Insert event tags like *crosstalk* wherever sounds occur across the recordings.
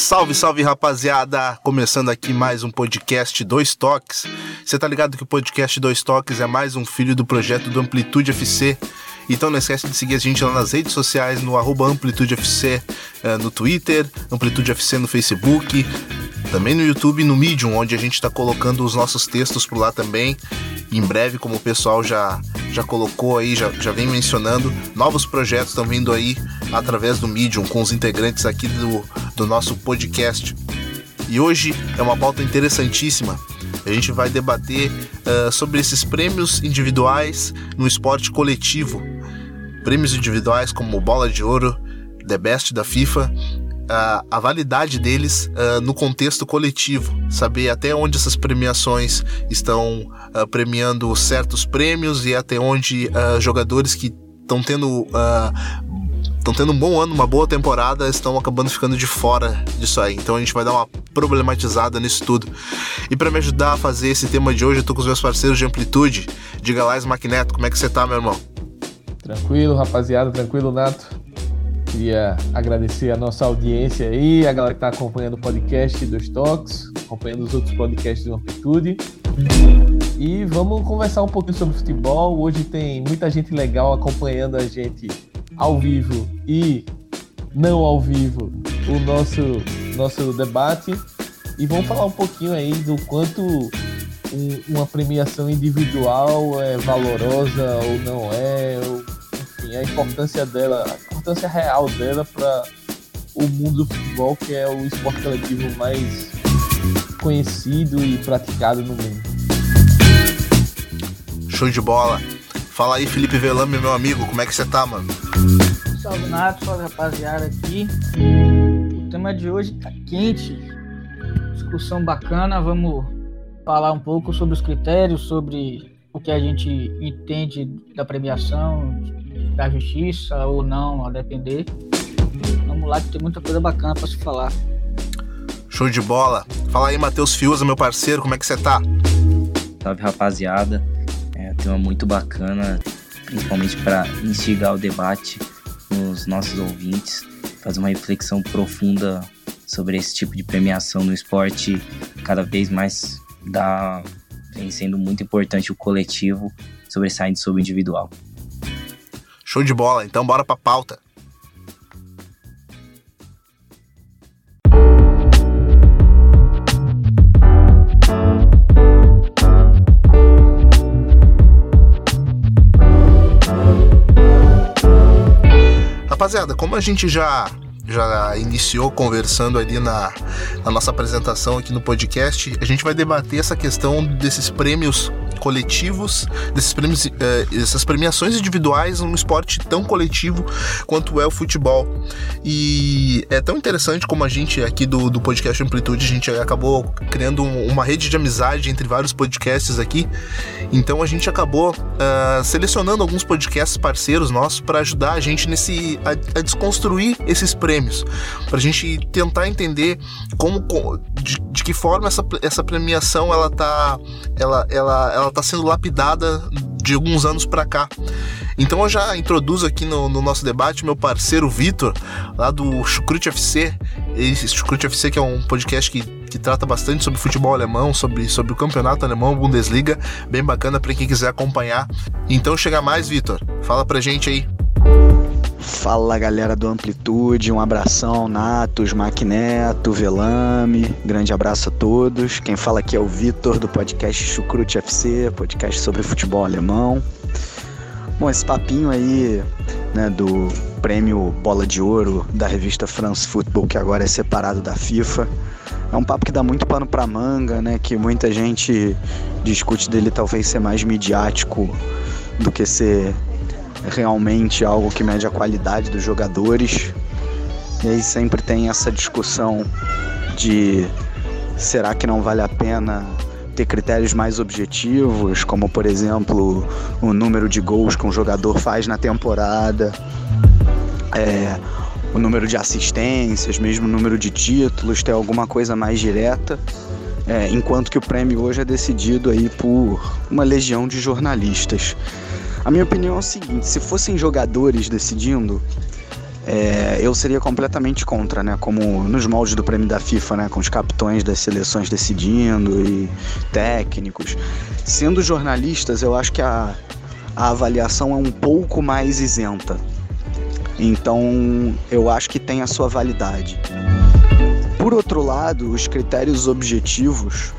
Salve, salve rapaziada! Começando aqui mais um podcast Dois Toques. Você tá ligado que o podcast Dois Toques é mais um filho do projeto do Amplitude FC. Então não esquece de seguir a gente lá nas redes sociais, no arroba Amplitude FC eh, no Twitter, Amplitude FC no Facebook, também no YouTube no Medium, onde a gente está colocando os nossos textos por lá também. Em breve, como o pessoal já, já colocou aí, já, já vem mencionando, novos projetos estão vindo aí através do Medium com os integrantes aqui do, do nosso podcast. E hoje é uma pauta interessantíssima. A gente vai debater uh, sobre esses prêmios individuais no esporte coletivo. Prêmios individuais como Bola de Ouro, The Best da FIFA a, a validade deles uh, no contexto coletivo, saber até onde essas premiações estão uh, premiando certos prêmios e até onde uh, jogadores que estão tendo estão tendo um bom ano, uma boa temporada, estão acabando ficando de fora disso aí. Então a gente vai dar uma problematizada nisso tudo. E para me ajudar a fazer esse tema de hoje, eu tô com os meus parceiros de amplitude. Diga lá, Maquineto, como é que você tá, meu irmão? Tranquilo, rapaziada, tranquilo, Nato. Queria agradecer a nossa audiência aí, a galera que está acompanhando o podcast dos Toques, acompanhando os outros podcasts do Amplitude. E vamos conversar um pouquinho sobre futebol. Hoje tem muita gente legal acompanhando a gente ao vivo e não ao vivo o nosso, nosso debate. E vamos falar um pouquinho aí do quanto um, uma premiação individual é valorosa ou não é, ou, enfim, a importância dela, importância real dela para o mundo do futebol, que é o esporte coletivo mais conhecido e praticado no mundo. Show de bola. Fala aí, Felipe Velame, meu amigo, como é que você tá, mano? Salve Nato, salve rapaziada aqui. O tema de hoje tá quente, discussão bacana, vamos falar um pouco sobre os critérios, sobre o que a gente entende da premiação, da justiça ou não, a depender. Vamos lá que tem muita coisa bacana para se falar. Show de bola. Fala aí, Matheus Fiuza, meu parceiro, como é que você tá? Salve, rapaziada. É um tema muito bacana, principalmente para instigar o debate com os nossos ouvintes, fazer uma reflexão profunda sobre esse tipo de premiação no esporte, cada vez mais dá, vem sendo muito importante o coletivo sobressaindo sobre o individual. Show de bola, então bora pra pauta. Rapaziada, como a gente já já iniciou conversando ali na, na, nossa apresentação aqui no podcast, a gente vai debater essa questão desses prêmios coletivos, desses prêmios, uh, essas premiações individuais num esporte tão coletivo quanto é o futebol. E é tão interessante como a gente aqui do, do podcast Amplitude, a gente acabou criando uma rede de amizade entre vários podcasts aqui. Então a gente acabou uh, selecionando alguns podcasts parceiros nossos para ajudar a gente nesse a, a desconstruir esses prêmios, para a gente tentar entender como de, de, que forma essa, essa premiação ela tá ela, ela, ela tá sendo lapidada de alguns anos para cá. Então eu já introduzo aqui no, no nosso debate meu parceiro Vitor, lá do Chucrute FC. Esse Chucrute FC que é um podcast que, que trata bastante sobre futebol alemão, sobre, sobre o campeonato alemão, Bundesliga, bem bacana para quem quiser acompanhar. Então chega mais, Vitor. Fala pra gente aí. Fala galera do Amplitude, um abração, Natos, Maquineto, Velame, grande abraço a todos. Quem fala aqui é o Vitor do podcast Chucrute FC, podcast sobre futebol alemão. Bom, esse papinho aí, né, do prêmio Bola de Ouro da revista France Football, que agora é separado da FIFA, é um papo que dá muito pano pra manga, né, que muita gente discute dele talvez ser mais midiático do que ser realmente algo que mede a qualidade dos jogadores. E aí sempre tem essa discussão de será que não vale a pena ter critérios mais objetivos, como por exemplo o número de gols que um jogador faz na temporada, é, o número de assistências, mesmo o número de títulos, ter alguma coisa mais direta. É, enquanto que o prêmio hoje é decidido aí por uma legião de jornalistas. A minha opinião é o seguinte: se fossem jogadores decidindo, é, eu seria completamente contra, né? Como nos moldes do prêmio da FIFA, né? Com os capitães das seleções decidindo e técnicos. Sendo jornalistas, eu acho que a, a avaliação é um pouco mais isenta. Então, eu acho que tem a sua validade. Por outro lado, os critérios objetivos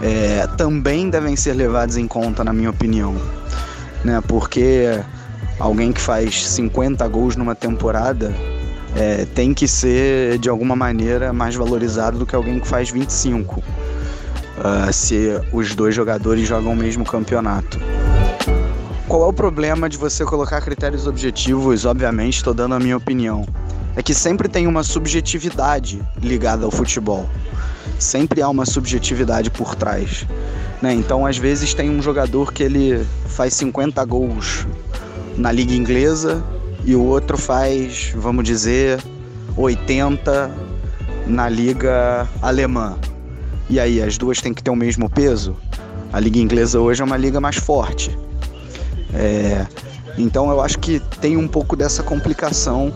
é, também devem ser levados em conta, na minha opinião. Né? Porque alguém que faz 50 gols numa temporada é, tem que ser de alguma maneira mais valorizado do que alguém que faz 25, uh, ah, se os dois jogadores jogam o mesmo campeonato. Qual é o problema de você colocar critérios objetivos? Obviamente, estou dando a minha opinião. É que sempre tem uma subjetividade ligada ao futebol. Sempre há uma subjetividade por trás. Né? Então, às vezes, tem um jogador que ele faz 50 gols na liga inglesa e o outro faz, vamos dizer, 80 na liga alemã. E aí, as duas têm que ter o mesmo peso? A liga inglesa hoje é uma liga mais forte. É, então eu acho que tem um pouco dessa complicação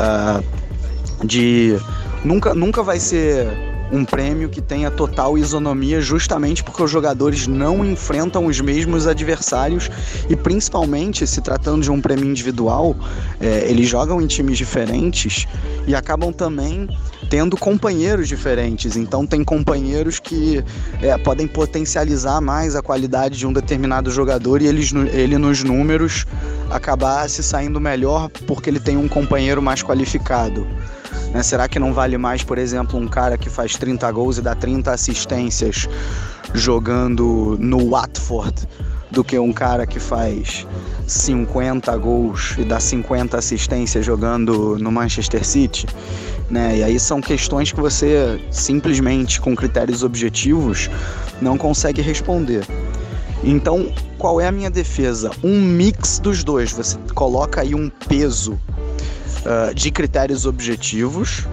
uh, de nunca, nunca vai ser um prêmio que tenha total isonomia, justamente porque os jogadores não enfrentam os mesmos adversários e, principalmente, se tratando de um prêmio individual, é, eles jogam em times diferentes e acabam também tendo companheiros diferentes. Então, tem companheiros que é, podem potencializar mais a qualidade de um determinado jogador e eles, ele, nos números, acabar se saindo melhor porque ele tem um companheiro mais qualificado. Né? Será que não vale mais, por exemplo, um cara que faz 30 gols e dá 30 assistências jogando no Watford do que um cara que faz 50 gols e dá 50 assistências jogando no Manchester City? Né? E aí são questões que você simplesmente com critérios objetivos não consegue responder. Então, qual é a minha defesa? Um mix dos dois. Você coloca aí um peso uh, de critérios objetivos,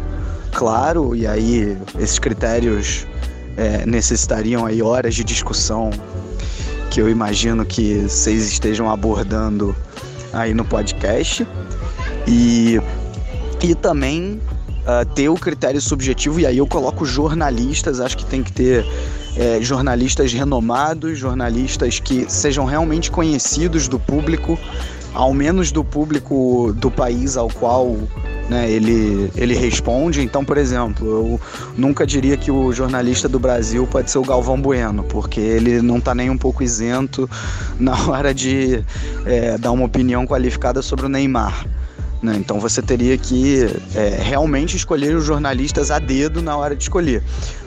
claro, e aí esses critérios é, necessitariam aí horas de discussão que eu imagino que vocês estejam abordando aí no podcast. E, e também uh, ter o critério subjetivo e aí eu coloco jornalistas, acho que tem que ter é, jornalistas renomados, jornalistas que sejam realmente conhecidos do público ao menos do público do país ao qual né, ele, ele responde. Então, por exemplo, eu nunca diria que o jornalista do Brasil pode ser o Galvão Bueno, porque ele não está nem um pouco isento *laughs* na hora de é, dar uma opinião qualificada sobre o Neymar. Né? Então você teria que é, realmente escolher os jornalistas a dedo na hora de escolher.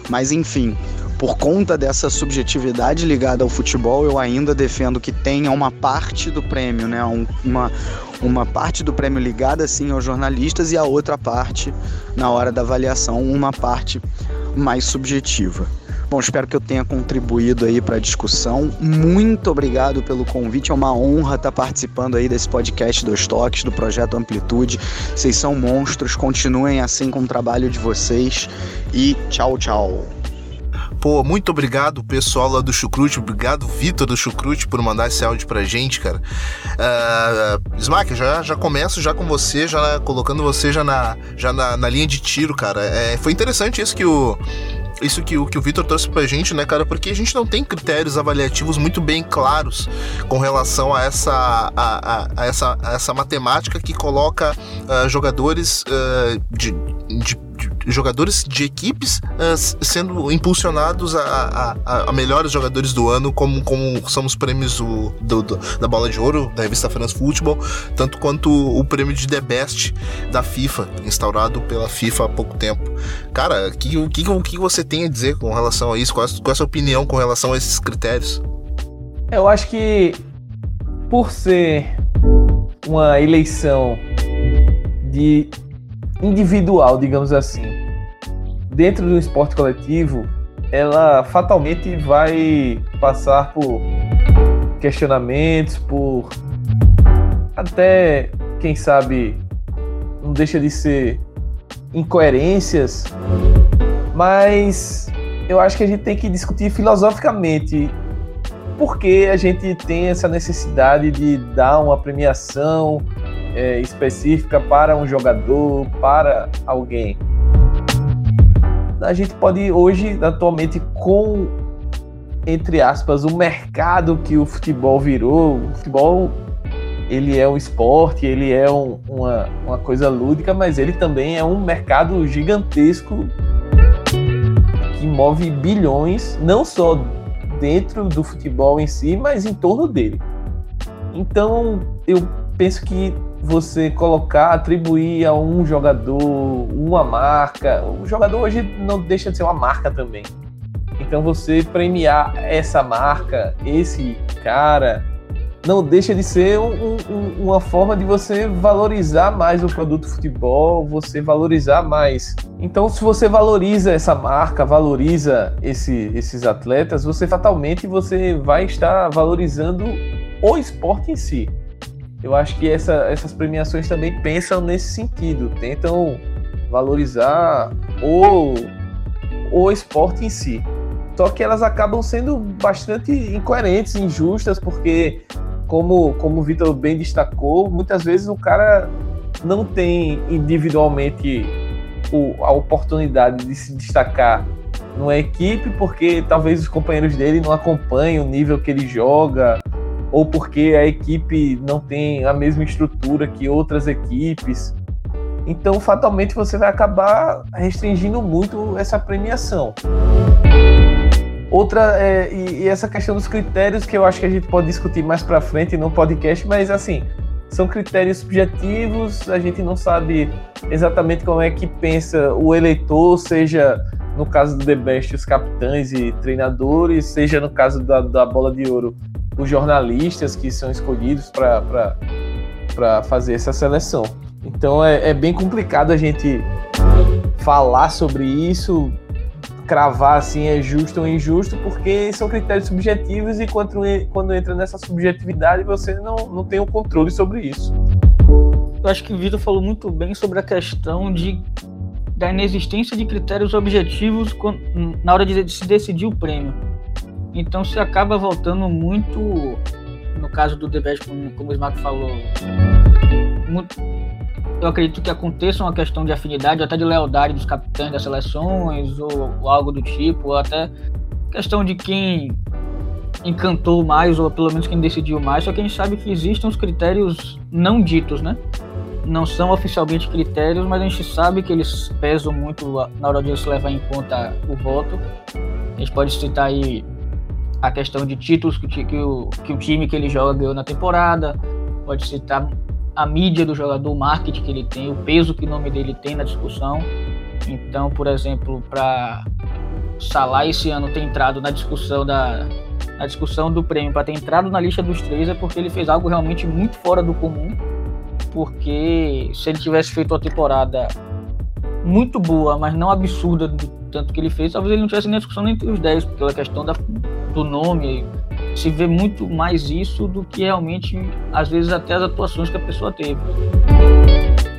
Mas enfim, por conta dessa subjetividade ligada ao futebol, eu ainda defendo que tenha uma parte do prêmio, né? Um, uma, uma parte do prêmio ligada sim aos jornalistas e a outra parte, na hora da avaliação, uma parte mais subjetiva. Bom, espero que eu tenha contribuído aí para a discussão. Muito obrigado pelo convite. É uma honra estar participando aí desse podcast dos toques do projeto Amplitude. Vocês são monstros. Continuem assim com o trabalho de vocês e tchau, tchau. Pô, muito obrigado, pessoal lá do Chucrute. Obrigado, Vitor do Chucrute, por mandar esse áudio pra gente, cara. Uh, Smack, já, já começo já com você, já colocando você já na, já na, na linha de tiro, cara. É, foi interessante isso que o isso que o, que o Vitor trouxe pra gente, né, cara? Porque a gente não tem critérios avaliativos muito bem claros com relação a essa, a, a, a essa, a essa matemática que coloca uh, jogadores uh, de, de jogadores de equipes uh, sendo impulsionados a, a, a, melhores jogadores do ano, como, como são os prêmios do, do, da Bola de Ouro, da revista France Football, tanto quanto o prêmio de The Best da FIFA, instaurado pela FIFA há pouco tempo. Cara, o que, que, que você tem a dizer com relação a isso? Qual é, qual é a sua opinião com relação a esses critérios? Eu acho que por ser uma eleição de individual, digamos assim, dentro do esporte coletivo, ela fatalmente vai passar por questionamentos, por até, quem sabe, não deixa de ser incoerências, mas eu acho que a gente tem que discutir filosoficamente por que a gente tem essa necessidade de dar uma premiação é, específica para um jogador, para alguém. A gente pode hoje, atualmente, com entre aspas, o mercado que o futebol virou, o futebol ele é um esporte, ele é um, uma, uma coisa lúdica, mas ele também é um mercado gigantesco que move bilhões, não só dentro do futebol em si, mas em torno dele. Então, eu penso que você colocar, atribuir a um jogador uma marca, o jogador hoje não deixa de ser uma marca também. Então, você premiar essa marca, esse cara, não deixa de ser um, um, uma forma de você valorizar mais o produto futebol, você valorizar mais. Então, se você valoriza essa marca, valoriza esse, esses atletas, você fatalmente você vai estar valorizando o esporte em si. Eu acho que essa, essas premiações também pensam nesse sentido, tentam valorizar o, o esporte em si. Só que elas acabam sendo bastante incoerentes, injustas, porque como, como o Vitor bem destacou, muitas vezes o cara não tem individualmente o, a oportunidade de se destacar numa equipe, porque talvez os companheiros dele não acompanhem o nível que ele joga, ou porque a equipe não tem a mesma estrutura que outras equipes. Então, fatalmente, você vai acabar restringindo muito essa premiação. Outra, é, e, e, essa questão dos critérios que eu acho que a gente pode discutir mais para frente no podcast, mas assim, são critérios subjetivos, a gente não sabe exatamente como é que pensa o eleitor, seja no caso do The Best, os capitães e treinadores, seja no caso da, da bola de ouro, os jornalistas que são escolhidos para fazer essa seleção. Então é, é bem complicado a gente falar sobre isso, cravar assim é justo ou injusto, porque são critérios subjetivos e quando, quando entra nessa subjetividade você não, não tem o controle sobre isso. Eu acho que o Vitor falou muito bem sobre a questão de da inexistência de critérios objetivos na hora de se decidir o prêmio. Então se acaba voltando muito, no caso do The como, como o Smack falou, muito, eu acredito que aconteça uma questão de afinidade, até de lealdade dos capitães das seleções, ou, ou algo do tipo, ou até questão de quem encantou mais, ou pelo menos quem decidiu mais, só que a gente sabe que existem os critérios não ditos, né? Não são oficialmente critérios, mas a gente sabe que eles pesam muito na hora de se levar em conta o voto. A gente pode citar aí a questão de títulos que, que, o, que o time que ele joga ganhou na temporada, pode citar a mídia do jogador, o marketing que ele tem, o peso que o nome dele tem na discussão. Então, por exemplo, para Salah esse ano ter entrado na discussão da na discussão do prêmio, para ter entrado na lista dos três é porque ele fez algo realmente muito fora do comum. Porque se ele tivesse feito uma temporada muito boa, mas não absurda do tanto que ele fez, talvez ele não tivesse nem discussão entre os 10, pela questão da, do nome, se vê muito mais isso do que realmente, às vezes, até as atuações que a pessoa teve.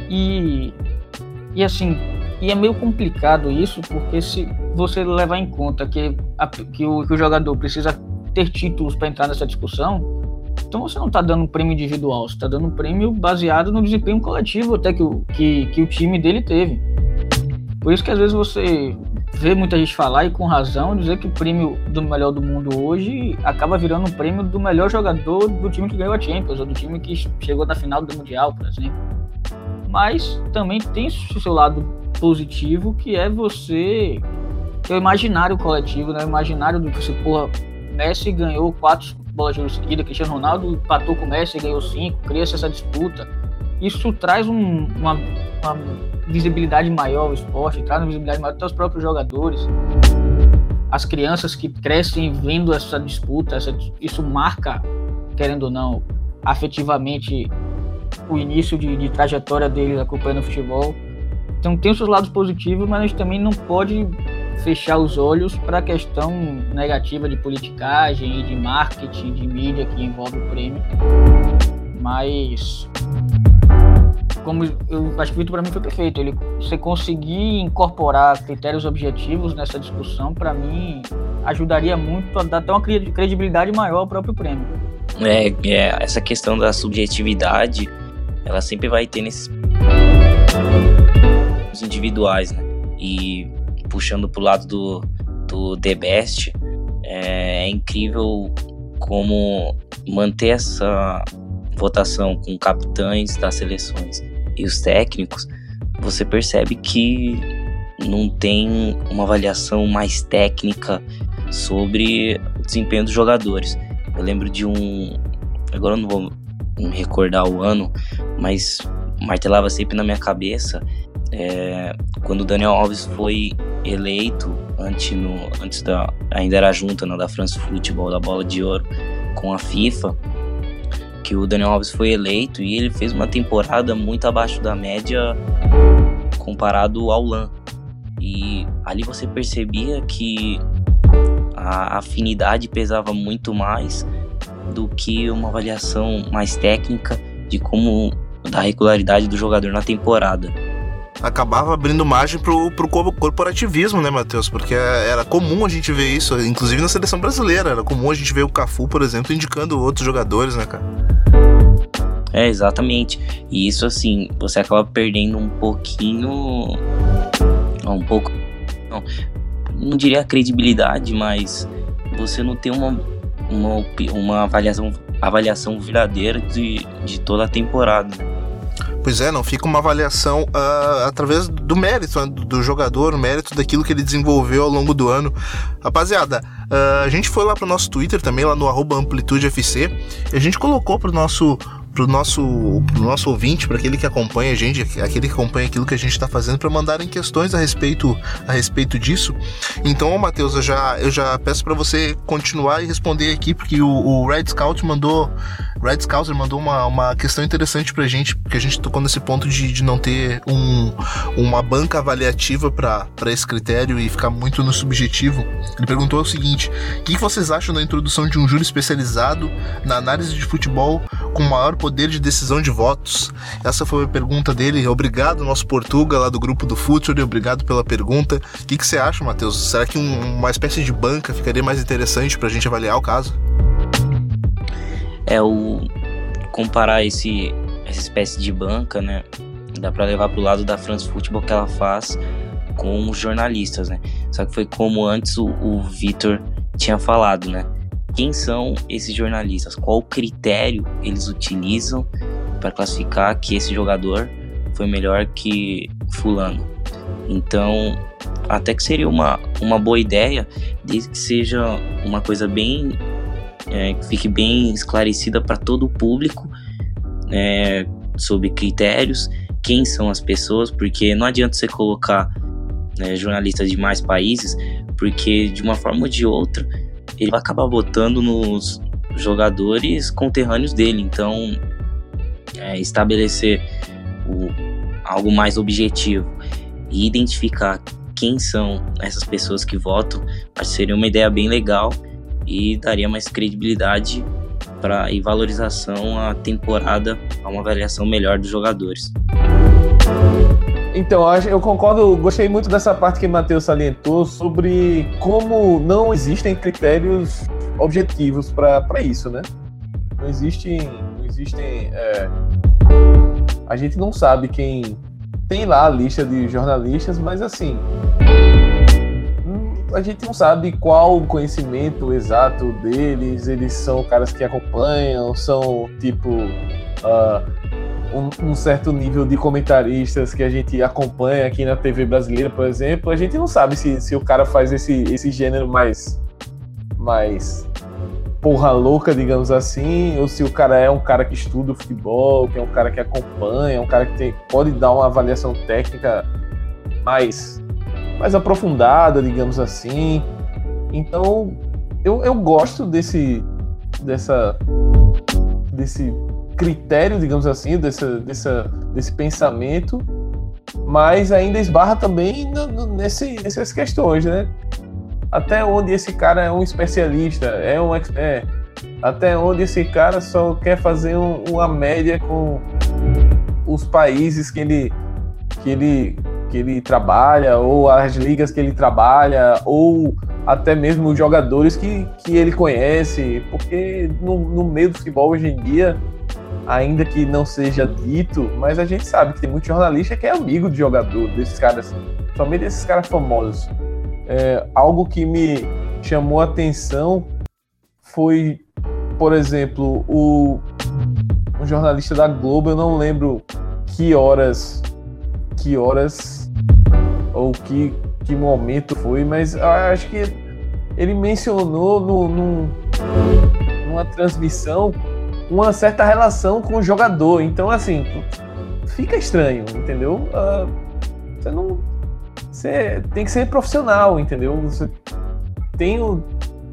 E, e assim, e é meio complicado isso, porque se você levar em conta que, a, que, o, que o jogador precisa ter títulos para entrar nessa discussão, então você não está dando um prêmio individual, você está dando um prêmio baseado no desempenho coletivo até que o, que, que o time dele teve. Por isso que às vezes você vê muita gente falar, e com razão, dizer que o prêmio do melhor do mundo hoje acaba virando um prêmio do melhor jogador do time que ganhou a Champions, ou do time que chegou na final do Mundial, por exemplo. Mas também tem o seu lado positivo, que é você ter o imaginário coletivo, né? o imaginário do que você, porra, Messi ganhou quatro bolas de seguida, Cristiano Ronaldo empatou com o Messi e ganhou cinco, cria-se essa disputa. Isso traz um, uma, uma visibilidade maior ao esporte, traz uma visibilidade maior até os próprios jogadores. As crianças que crescem vendo essa disputa, essa, isso marca, querendo ou não, afetivamente o início de, de trajetória deles acompanhando o futebol. Então tem os seus lados positivos, mas a gente também não pode fechar os olhos para a questão negativa de politicagem de marketing, de mídia que envolve o prêmio. Mas como eu acho que o Vitor para mim foi perfeito. Ele, você conseguir incorporar critérios objetivos nessa discussão, para mim, ajudaria muito a dar até uma credibilidade maior ao próprio prêmio. É, é essa questão da subjetividade ela sempre vai ter nesses individuais, né? E puxando pro lado do, do The Best, é, é incrível como manter essa votação com capitães das seleções e os técnicos, você percebe que não tem uma avaliação mais técnica sobre o desempenho dos jogadores. Eu lembro de um. Agora eu não vou me recordar o ano, mas martelava sempre na minha cabeça é, quando o Daniel Alves foi eleito antes, no, antes da ainda era junta né, da France Football da Bola de Ouro com a FIFA que o Daniel Alves foi eleito e ele fez uma temporada muito abaixo da média comparado ao Lan. E ali você percebia que a afinidade pesava muito mais do que uma avaliação mais técnica de como da regularidade do jogador na temporada acabava abrindo margem pro, pro corporativismo, né, Matheus? Porque era comum a gente ver isso, inclusive na seleção brasileira. Era comum a gente ver o Cafu, por exemplo, indicando outros jogadores, né, cara? É, exatamente. E isso, assim, você acaba perdendo um pouquinho. Um pouco. Não, não diria credibilidade, mas você não tem uma, uma, uma avaliação, avaliação verdadeira de, de toda a temporada. Pois é, não fica uma avaliação uh, através do mérito né, do jogador, o mérito daquilo que ele desenvolveu ao longo do ano. Rapaziada, uh, a gente foi lá pro nosso Twitter também, lá no AmplitudeFC, e a gente colocou pro nosso pro nosso, pro nosso ouvinte, para aquele que acompanha a gente, aquele que acompanha aquilo que a gente está fazendo, para mandarem questões a respeito, a respeito disso. Então, Matheus, eu já, eu já peço para você continuar e responder aqui, porque o, o Red Scout mandou Red Scouser mandou uma, uma questão interessante pra gente, porque a gente tocou nesse ponto de, de não ter um, uma banca avaliativa para esse critério e ficar muito no subjetivo. Ele perguntou o seguinte: o que vocês acham da introdução de um júri especializado na análise de futebol com maior poder de decisão de votos? Essa foi a pergunta dele. Obrigado, nosso Portuga, lá do grupo do Future, obrigado pela pergunta. O que, que você acha, Matheus? Será que um, uma espécie de banca ficaria mais interessante para a gente avaliar o caso? é o comparar esse essa espécie de banca, né? Dá para levar pro lado da France Football que ela faz com os jornalistas, né? Só que foi como antes o, o Vitor tinha falado, né? Quem são esses jornalistas? Qual critério eles utilizam para classificar que esse jogador foi melhor que fulano? Então, até que seria uma, uma boa ideia, desde que seja uma coisa bem é, que fique bem esclarecida para todo o público é, sobre critérios, quem são as pessoas, porque não adianta você colocar né, jornalistas de mais países, porque de uma forma ou de outra ele vai acabar votando nos jogadores conterrâneos dele. Então, é, estabelecer o, algo mais objetivo e identificar quem são essas pessoas que votam, acho que seria uma ideia bem legal e daria mais credibilidade para e valorização à temporada, a uma avaliação melhor dos jogadores. Então, eu concordo, gostei muito dessa parte que o Matheus salientou sobre como não existem critérios objetivos para isso, né? Não existem. Não existem é... A gente não sabe quem. Tem lá a lista de jornalistas, mas assim a gente não sabe qual o conhecimento exato deles. Eles são caras que acompanham, são tipo uh, um, um, certo nível de comentaristas que a gente acompanha aqui na TV brasileira, por exemplo. A gente não sabe se, se o cara faz esse, esse gênero mais, mais porra louca, digamos assim, ou se o cara é um cara que estuda o futebol, que é um cara que acompanha, um cara que tem, pode dar uma avaliação técnica mais mais aprofundada, digamos assim. Então, eu, eu gosto desse, dessa, desse critério, digamos assim, dessa, dessa, desse pensamento, mas ainda esbarra também no, no, nesse, nessas questões, né? Até onde esse cara é um especialista, é um expert, até onde esse cara só quer fazer um, uma média com os países que ele, que ele que ele trabalha, ou as ligas que ele trabalha, ou até mesmo os jogadores que, que ele conhece, porque no, no meio do futebol hoje em dia ainda que não seja dito, mas a gente sabe que tem muito jornalista que é amigo de jogador, desses caras, somente desses caras famosos. É, algo que me chamou a atenção foi, por exemplo, o um jornalista da Globo, eu não lembro que horas, que horas ou que, que momento foi, mas acho que ele mencionou no, no, numa transmissão uma certa relação com o jogador. Então, assim, fica estranho, entendeu? Uh, você não. Você tem que ser profissional, entendeu? Você tem, o,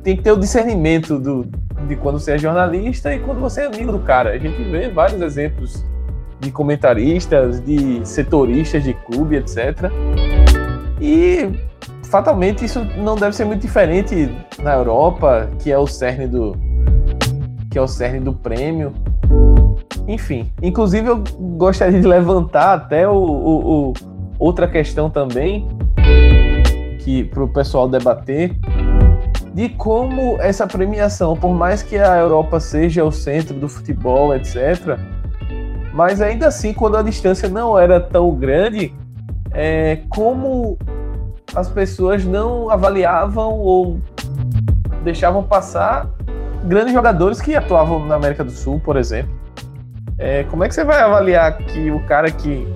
tem que ter o discernimento do, de quando você é jornalista e quando você é amigo do cara. A gente vê vários exemplos de comentaristas, de setoristas de clube, etc. E fatalmente isso não deve ser muito diferente na Europa, que é o cerne do que é o cerne do prêmio. Enfim, inclusive eu gostaria de levantar até o, o, o outra questão também que para o pessoal debater de como essa premiação, por mais que a Europa seja o centro do futebol, etc., mas ainda assim, quando a distância não era tão grande, é, como as pessoas não avaliavam ou deixavam passar grandes jogadores que atuavam na América do Sul, por exemplo. É, como é que você vai avaliar que o cara que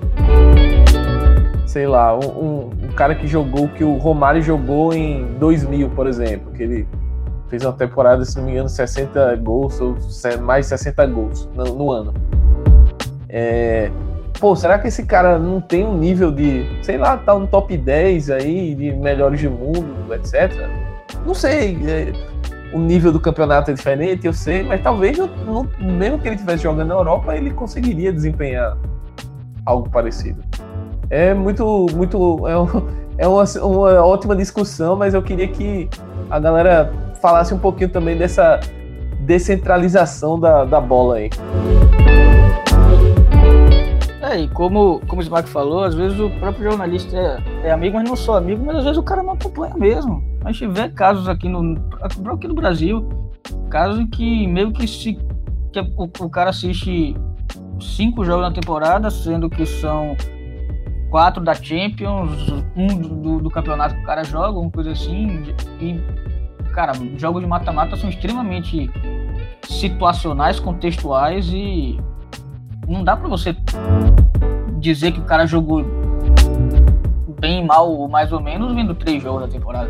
sei lá, um, um, um, cara que jogou, que o Romário jogou em 2000, por exemplo, que ele fez uma temporada, se não me engano, 60 gols, ou mais 60 gols no, no ano. É, pô, será que esse cara não tem um nível de, sei lá, tá no top 10 aí, de melhores do mundo, etc? Não sei, é, o nível do campeonato é diferente, eu sei, mas talvez, mesmo que ele estivesse jogando na Europa, ele conseguiria desempenhar algo parecido. É muito, muito, é, um, é uma, uma ótima discussão, mas eu queria que a galera falasse um pouquinho também dessa descentralização da, da bola aí. É, e como, como o Smack falou, às vezes o próprio jornalista é, é, amigo, mas não só amigo, mas às vezes o cara não acompanha mesmo. A gente vê casos aqui no, aqui no Brasil, casos em que meio que se que o, o cara assiste cinco jogos na temporada, sendo que são quatro da Champions, um do, do, campeonato que o cara joga, alguma coisa assim. E, cara, jogos de mata-mata são extremamente situacionais, contextuais e não dá para você dizer que o cara jogou bem, mal ou mais ou menos vendo três jogos da temporada.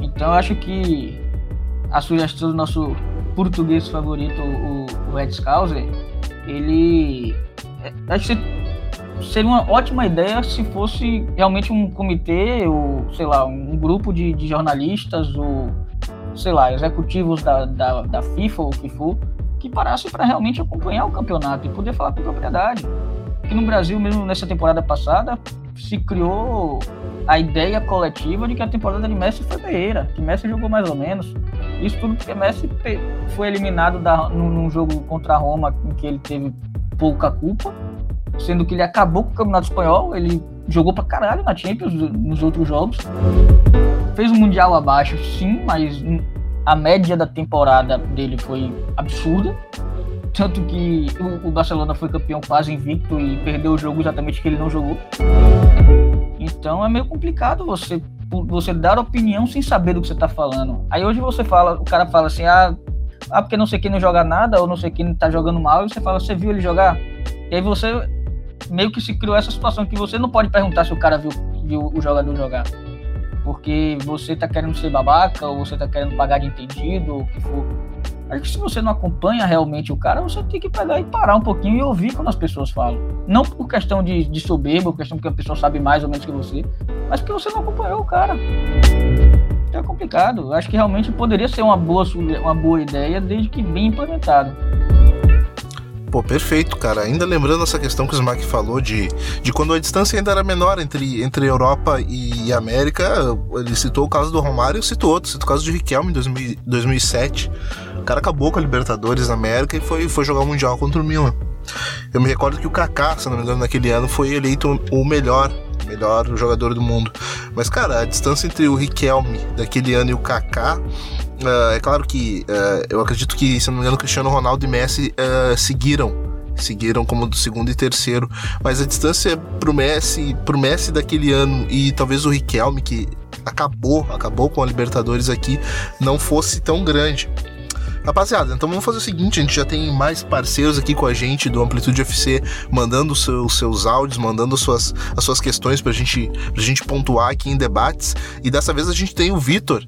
Então eu acho que a sugestão do nosso português favorito, o, o Ed Scouser, ele. É, acho que seria uma ótima ideia se fosse realmente um comitê, ou sei lá, um grupo de, de jornalistas, ou sei lá, executivos da, da, da FIFA ou o que que parasse para realmente acompanhar o campeonato e poder falar com propriedade. Aqui no Brasil, mesmo nessa temporada passada, se criou a ideia coletiva de que a temporada de Messi foi ferreira, que Messi jogou mais ou menos. Isso tudo porque Messi foi eliminado da, num, num jogo contra a Roma em que ele teve pouca culpa sendo que ele acabou com o Campeonato Espanhol, ele jogou pra caralho na Champions nos outros jogos. Fez um Mundial abaixo, sim, mas a média da temporada dele foi absurda. Tanto que o, Barcelona foi campeão quase invicto e perdeu o jogo exatamente que ele não jogou. Então é meio complicado você, você dar opinião sem saber do que você está falando. Aí hoje você fala, o cara fala assim, ah, ah, porque não sei quem não joga nada, ou não sei quem tá jogando mal, e você fala, você viu ele jogar? E aí você meio que se criou essa situação que você não pode perguntar se o cara viu, viu o jogador jogar. Porque você tá querendo ser babaca, ou você tá querendo pagar de entendido, ou o que for. Acho que se você não acompanha realmente o cara, você tem que pegar e parar um pouquinho e ouvir quando as pessoas falam. Não por questão de, de soberba, por questão porque a pessoa sabe mais ou menos que você, mas porque você não acompanhou o cara. Então é complicado. Acho que realmente poderia ser uma boa, uma boa ideia, desde que bem implementado. Pô, perfeito, cara. Ainda lembrando essa questão que o Smack falou de, de quando a distância ainda era menor entre, entre Europa e América, ele citou o caso do Romário e citou outro, citou o caso de Riquelme em 2000, 2007. O cara acabou com a Libertadores na América e foi, foi jogar o Mundial contra o Milan. Eu me recordo que o Kaká, se não me engano, naquele ano foi eleito o melhor melhor jogador do mundo. Mas, cara, a distância entre o Riquelme daquele ano e o Kaká uh, é claro que uh, eu acredito que, se não me engano, Cristiano Ronaldo e Messi uh, seguiram seguiram como do segundo e terceiro, mas a distância pro Messi, pro Messi daquele ano e talvez o Riquelme que acabou, acabou com a Libertadores aqui, não fosse tão grande. Rapaziada, então vamos fazer o seguinte: a gente já tem mais parceiros aqui com a gente do Amplitude FC, mandando os seus, seus áudios, mandando as suas, as suas questões pra gente, pra gente pontuar aqui em debates. E dessa vez a gente tem o Vitor,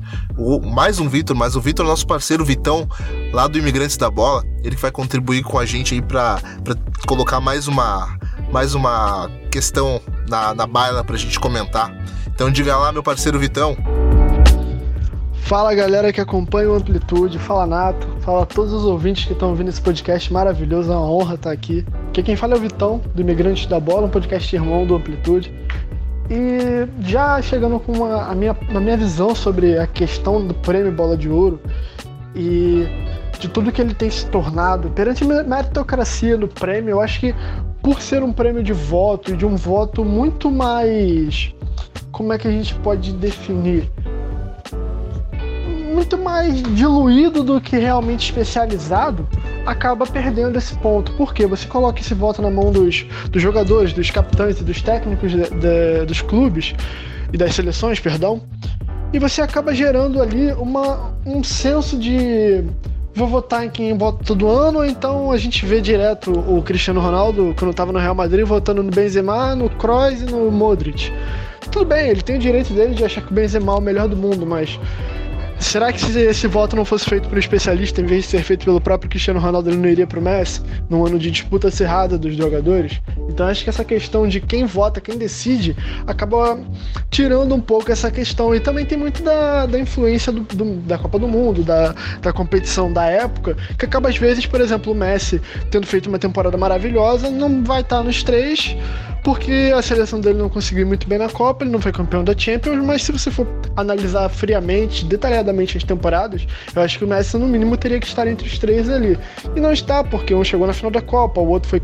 mais um Vitor, mas o Vitor, nosso parceiro Vitão, lá do Imigrantes da Bola, ele que vai contribuir com a gente aí pra, pra colocar mais uma, mais uma questão na, na baila pra gente comentar. Então diga lá, meu parceiro Vitão. Fala galera que acompanha o Amplitude, fala Nato, fala todos os ouvintes que estão ouvindo esse podcast maravilhoso, é uma honra estar aqui. Aqui quem fala é o Vitão, do Imigrante da Bola, um podcast irmão do Amplitude. E já chegando com uma, a, minha, minha visão sobre a questão do prêmio Bola de Ouro e de tudo que ele tem se tornado perante a meritocracia do prêmio, eu acho que por ser um prêmio de voto e de um voto muito mais. Como é que a gente pode definir? Muito mais diluído do que realmente especializado, acaba perdendo esse ponto. Por quê? Você coloca esse voto na mão dos, dos jogadores, dos capitães e dos técnicos de, de, dos clubes e das seleções, perdão, e você acaba gerando ali uma, um senso de vou votar em quem vota todo ano, então a gente vê direto o Cristiano Ronaldo, quando estava no Real Madrid, votando no Benzema, no Kroos e no Modric. Tudo bem, ele tem o direito dele de achar que o Benzema é o melhor do mundo, mas Será que se esse voto não fosse feito por um especialista, em vez de ser feito pelo próprio Cristiano Ronaldo, ele não iria pro Messi, num ano de disputa acirrada dos jogadores? Então acho que essa questão de quem vota, quem decide, acaba tirando um pouco essa questão. E também tem muito da, da influência do, do, da Copa do Mundo, da, da competição da época, que acaba às vezes, por exemplo, o Messi, tendo feito uma temporada maravilhosa, não vai estar nos três, porque a seleção dele não conseguiu muito bem na Copa, ele não foi campeão da Champions, mas se você for analisar friamente, detalhadamente as temporadas, eu acho que o Messi no mínimo teria que estar entre os três ali. E não está, porque um chegou na final da Copa, o outro foi.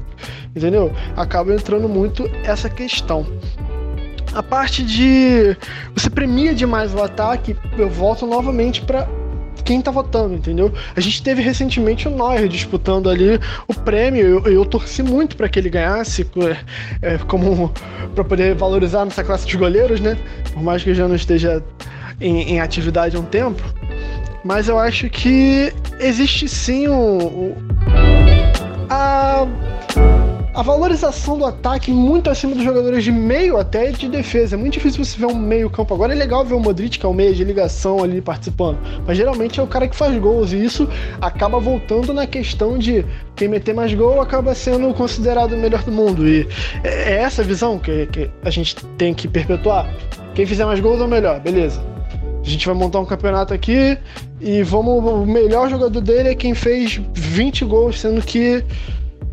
Entendeu? Acaba entrando muito essa questão. A parte de você premia demais o ataque, eu volto novamente para quem tá votando, entendeu? A gente teve recentemente o Neuer disputando ali o prêmio. Eu, eu torci muito para que ele ganhasse, é, como para poder valorizar nossa classe de goleiros, né? Por mais que já não esteja em, em atividade há um tempo. Mas eu acho que existe sim o, o a a valorização do ataque muito acima dos jogadores de meio até de defesa. É muito difícil você ver um meio campo. Agora é legal ver o Modric, que é o meio de ligação ali participando. Mas geralmente é o cara que faz gols. E isso acaba voltando na questão de quem meter mais gol acaba sendo considerado o melhor do mundo. E é, é essa visão que a gente tem que perpetuar. Quem fizer mais gols é o melhor, beleza. A gente vai montar um campeonato aqui e vamos. O melhor jogador dele é quem fez 20 gols, sendo que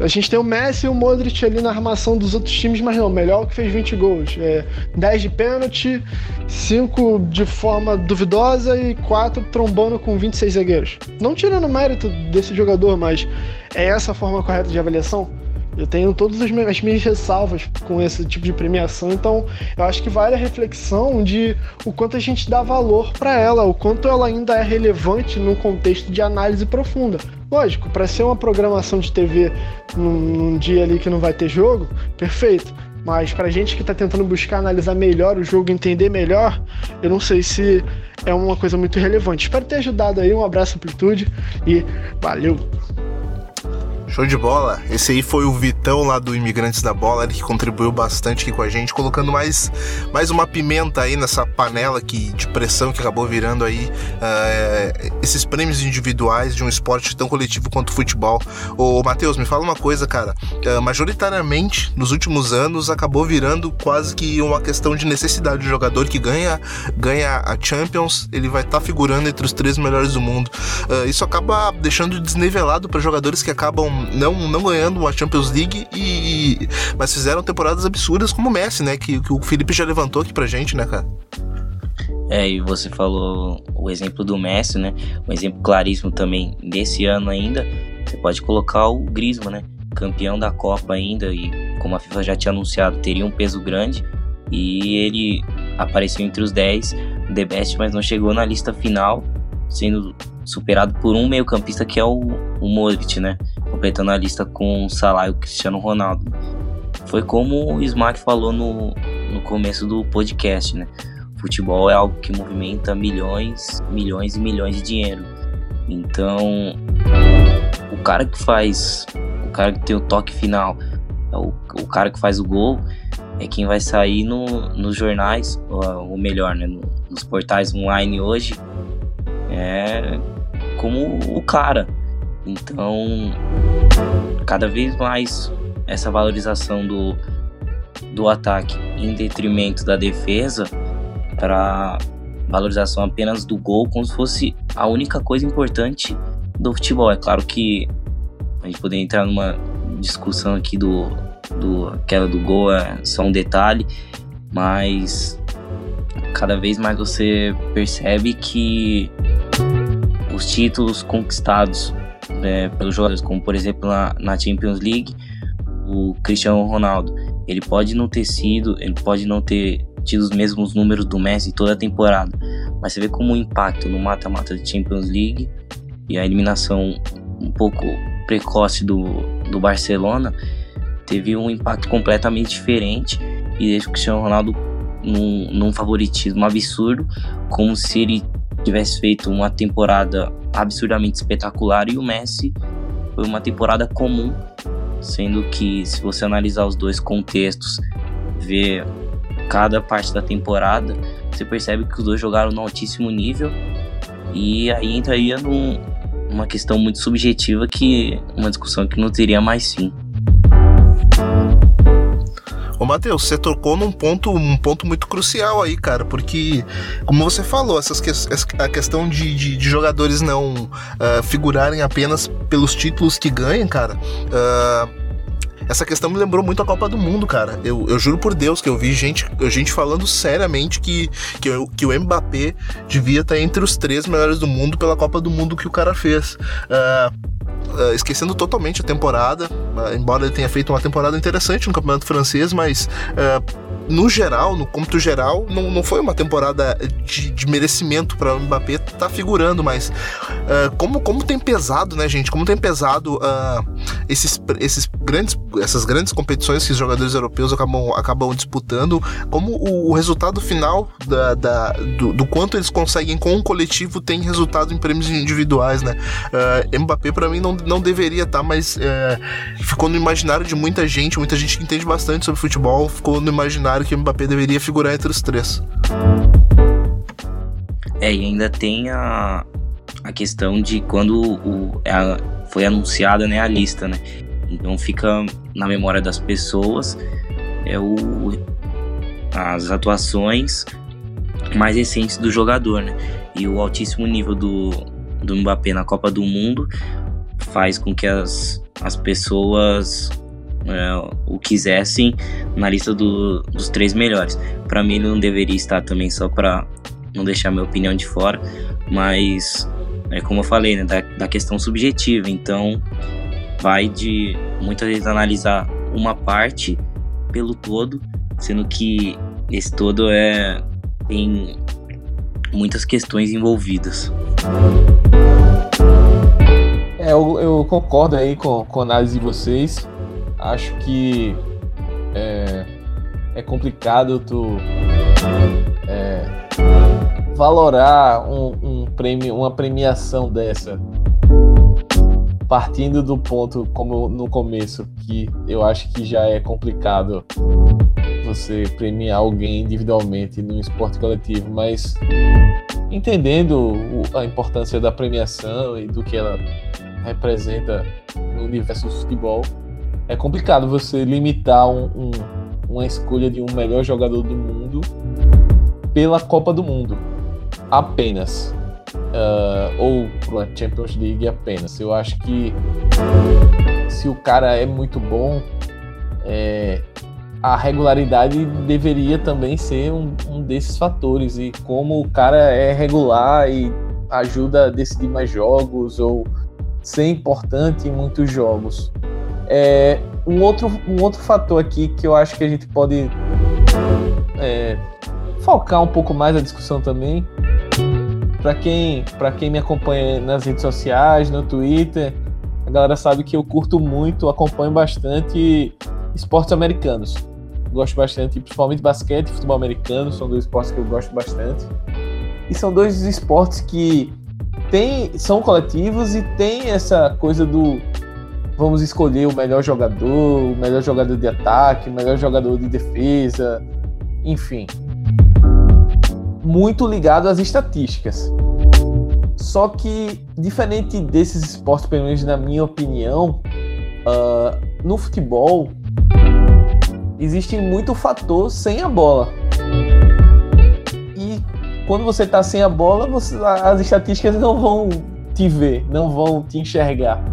a gente tem o Messi e o Modric ali na armação dos outros times, mas não, melhor que fez 20 gols. É, 10 de pênalti, 5 de forma duvidosa e 4 trombando com 26 zagueiros. Não tirando mérito desse jogador, mas é essa a forma correta de avaliação? Eu tenho todas as minhas ressalvas com esse tipo de premiação, então eu acho que vale a reflexão de o quanto a gente dá valor para ela, o quanto ela ainda é relevante num contexto de análise profunda. Lógico, para ser uma programação de TV num, num, dia ali que não vai ter jogo, perfeito. Mas pra gente que tá tentando buscar analisar melhor o jogo, entender melhor, eu não sei se é uma coisa muito relevante. Espero ter ajudado aí. Um abraço, amplitude e valeu! Show de bola. Esse aí foi o Vitão lá do Imigrantes da Bola, ele que contribuiu bastante aqui com a gente, colocando mais, mais uma pimenta aí nessa panela que, de pressão que acabou virando aí uh, esses prêmios individuais de um esporte tão coletivo quanto o futebol. Ô, Matheus, me fala uma coisa, cara. Uh, majoritariamente, nos últimos anos, acabou virando quase que uma questão de necessidade. O jogador que ganha, ganha a Champions, ele vai estar tá figurando entre os três melhores do mundo. Uh, isso acaba deixando desnivelado para jogadores que acabam não, não ganhando a Champions League, e, mas fizeram temporadas absurdas como o Messi, né? Que, que o Felipe já levantou aqui pra gente, né, cara? É, e você falou o exemplo do Messi, né? Um exemplo claríssimo também desse ano ainda. Você pode colocar o Griezmann, né? Campeão da Copa ainda e como a FIFA já tinha anunciado, teria um peso grande e ele apareceu entre os 10 The Best, mas não chegou na lista final sendo superado por um meio-campista que é o, o Modric, né? Completando a lista com o Salah e o Cristiano Ronaldo. Foi como o Smack falou no, no começo do podcast, né? Futebol é algo que movimenta milhões, milhões e milhões de dinheiro. Então, o cara que faz, o cara que tem o toque final, é o, o cara que faz o gol, é quem vai sair no, nos jornais, ou, ou melhor, né, no, nos portais online hoje, é como o cara. Então, cada vez mais essa valorização do, do ataque em detrimento da defesa para valorização apenas do gol, como se fosse a única coisa importante do futebol. É claro que a gente poderia entrar numa discussão aqui do, do aquela do gol é só um detalhe, mas cada vez mais você percebe que os títulos conquistados é, pelos jogadores, como por exemplo na, na, Champions League, o Cristiano Ronaldo, ele pode não ter sido, ele pode não ter tido os mesmos números do Messi toda a temporada, mas você vê como o impacto no mata-mata da Champions League e a eliminação um pouco precoce do, do Barcelona teve um impacto completamente diferente e deixa o Cristiano Ronaldo num, num favoritismo absurdo, como se ele tivesse feito uma temporada absurdamente espetacular e o Messi foi uma temporada comum, sendo que se você analisar os dois contextos, ver cada parte da temporada, você percebe que os dois jogaram no altíssimo nível e aí entraria num, numa questão muito subjetiva que uma discussão que não teria mais fim. Ô, Matheus, você tocou num ponto, um ponto muito crucial aí, cara, porque, como você falou, essas que, a questão de, de, de jogadores não uh, figurarem apenas pelos títulos que ganham, cara. Uh, essa questão me lembrou muito a Copa do Mundo, cara. Eu, eu juro por Deus que eu vi gente, gente falando seriamente que, que, que o Mbappé devia estar entre os três melhores do mundo pela Copa do Mundo que o cara fez. Uh, uh, esquecendo totalmente a temporada, uh, embora ele tenha feito uma temporada interessante no Campeonato Francês, mas uh, no geral, no cômputo geral, não, não foi uma temporada de, de merecimento para o Mbappé estar tá figurando, mas uh, como, como tem pesado, né, gente? Como tem pesado uh, esses, esses grandes, essas grandes competições que os jogadores europeus acabam, acabam disputando, como o, o resultado final da, da do, do, quanto eles conseguem com o coletivo tem resultado em prêmios individuais, né? Uh, Mbappé, para mim, não, não deveria estar, tá, mas ficou no imaginário de muita gente, muita gente que entende bastante sobre futebol, ficou no imaginário que o Mbappé deveria figurar entre os três. É, e ainda tem a, a questão de quando o, é a, foi anunciada né, a lista, né? Então fica na memória das pessoas é o, as atuações mais recentes do jogador, né? E o altíssimo nível do, do Mbappé na Copa do Mundo faz com que as, as pessoas é, o quisessem na lista do, dos três melhores. Para mim, ele não deveria estar também, só para não deixar minha opinião de fora, mas é como eu falei, né, da, da questão subjetiva. Então, vai de muitas vezes analisar uma parte pelo todo, sendo que esse todo é tem muitas questões envolvidas. É, eu, eu, concordo aí com, com a análise de vocês acho que é, é complicado tu é, valorar um, um, prêmio, uma premiação dessa. Partindo do ponto como no começo que eu acho que já é complicado você premiar alguém individualmente no esporte coletivo, mas entendendo a importância da premiação e do que ela representa no universo do futebol, é complicado você limitar um, um, uma escolha de um melhor jogador do mundo pela Copa do Mundo apenas. Uh, ou para Champions League apenas. Eu acho que se o cara é muito bom, é, a regularidade deveria também ser um, um, desses fatores. E como o cara é regular e ajuda a decidir mais jogos ou ser importante em muitos jogos. É, um, outro, um outro fator aqui que eu acho que a gente pode é, focar um pouco mais a discussão também para quem, quem me acompanha nas redes sociais, no Twitter, a galera sabe que eu curto muito, acompanho bastante esportes americanos. Gosto bastante, principalmente basquete e futebol americano, são dois esportes que eu gosto bastante. E são dois esportes que tem, são coletivos e tem essa coisa do vamos escolher o melhor jogador, o melhor jogador de ataque, o melhor jogador de defesa, enfim. Muito ligado às estatísticas. Só que, diferente desses esportes, pelo menos na minha opinião, uh, no futebol existe muito fator sem a bola. E quando você está sem a bola, você, as estatísticas não vão te ver, não vão te enxergar.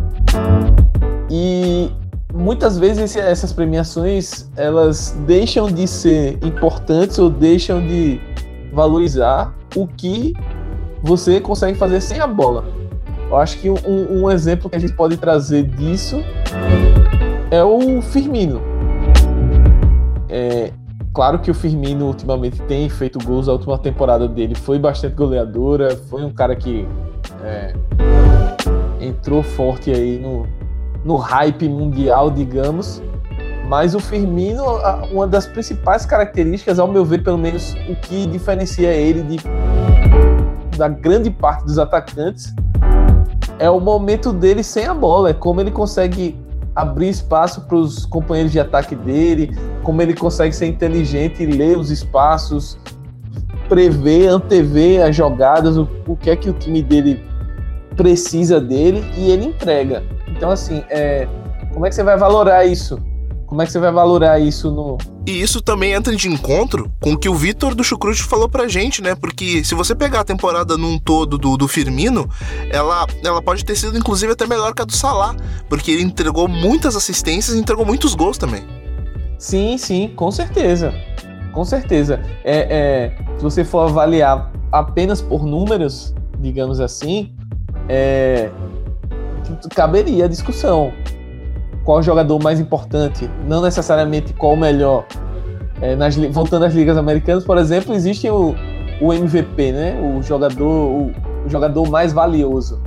E muitas vezes essas premiações elas deixam de ser importantes ou deixam de valorizar o que você consegue fazer sem a bola. Eu acho que um, um exemplo que a gente pode trazer disso é o Firmino. É, claro que o Firmino ultimamente tem feito gols, a última temporada dele foi bastante goleadora, foi um cara que é, entrou forte aí no, no hype mundial, digamos. Mas o Firmino, uma das principais características, ao meu ver, pelo menos o que diferencia ele de, da grande parte dos atacantes, é o momento dele sem a bola. É como ele consegue abrir espaço para os companheiros de ataque dele, como ele consegue ser inteligente e ler os espaços, prever, antever as jogadas, o, o que é que o time dele precisa dele e ele entrega. Então, assim, é, como é que você vai valorar isso? Como é que você vai valorar isso no. E isso também entra de encontro com o que o Vitor do Chucrute falou pra gente, né? Porque se você pegar a temporada num todo do, do Firmino, ela, ela pode ter sido inclusive até melhor que a do Salah, porque ele entregou muitas assistências e entregou muitos gols também. Sim, sim, com certeza. Com certeza. É, é, se você for avaliar apenas por números, digamos assim, é, caberia a discussão. Qual o jogador mais importante? Não necessariamente qual o melhor. É, nas, voltando às ligas americanas, por exemplo, existe o, o MVP, né? O jogador, o, o jogador mais valioso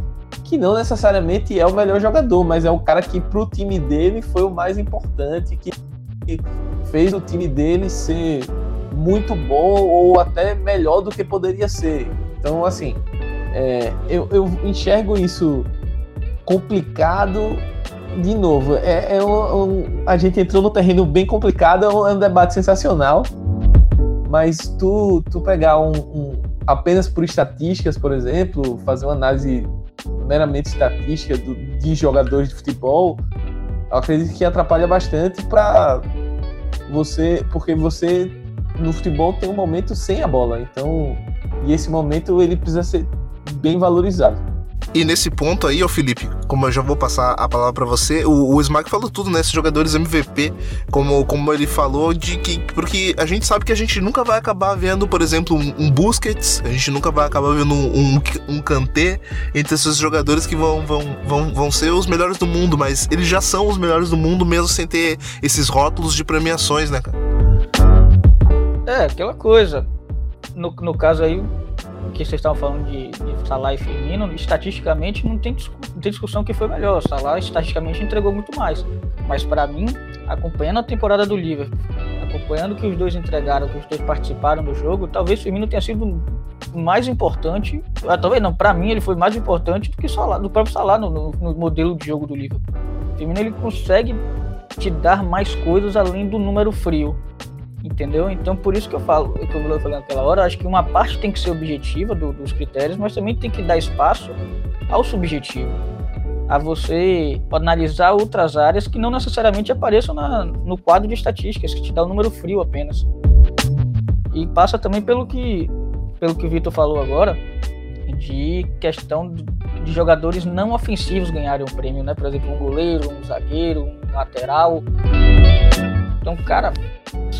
que não necessariamente é o melhor jogador, mas é o cara que para o time dele foi o mais importante, que fez o time dele ser muito bom ou até melhor do que poderia ser. Então, assim, é, eu, eu, enxergo isso complicado. De novo, é, é um, um, a gente entrou no terreno bem complicado, é um, é um debate sensacional. Mas tu, tu pegar um, apenas por estatísticas, por exemplo, fazer uma análise meramente estatística do, de jogadores de futebol, eu acredito que atrapalha bastante para você, porque você no futebol tem um momento sem a bola, então e esse momento ele precisa ser bem valorizado. E nesse ponto aí, ó Felipe, como eu já vou passar a palavra para você, o, o Smack falou tudo, né? Esses jogadores MVP, como, como ele falou, de que. Porque a gente sabe que a gente nunca vai acabar vendo, por exemplo, um, um Busquets, a gente nunca vai acabar vendo um, um, um Kanté entre esses jogadores que vão, vão, vão, vão ser os melhores do mundo, mas eles já são os melhores do mundo, mesmo sem ter esses rótulos de premiações, né, cara? É, aquela coisa. No, no caso aí, que vocês estavam falando de, de Salah e Firmino, estatisticamente não tem, não tem discussão que foi melhor. Salah estatisticamente entregou muito mais. Mas para mim, acompanhando a temporada do Liverpool, acompanhando que os dois entregaram, que os dois participaram do jogo, talvez Firmino tenha sido mais importante. Ah, talvez não, para mim ele foi mais importante do que Salah, do próprio Salah no, no, no modelo de jogo do Liverpool. Firmino ele consegue te dar mais coisas além do número frio. Entendeu? Então, por isso que eu falo, que eu falei naquela hora, acho que uma parte tem que ser objetiva do, dos critérios, mas também tem que dar espaço ao subjetivo. A você analisar outras áreas que não necessariamente apareçam na, no quadro de estatísticas, que te dá o um número frio apenas. E passa também pelo que, pelo que o Vitor falou agora, de questão de jogadores não ofensivos ganharem um prêmio, né? Por exemplo, um goleiro, um zagueiro, um lateral. Então, cara,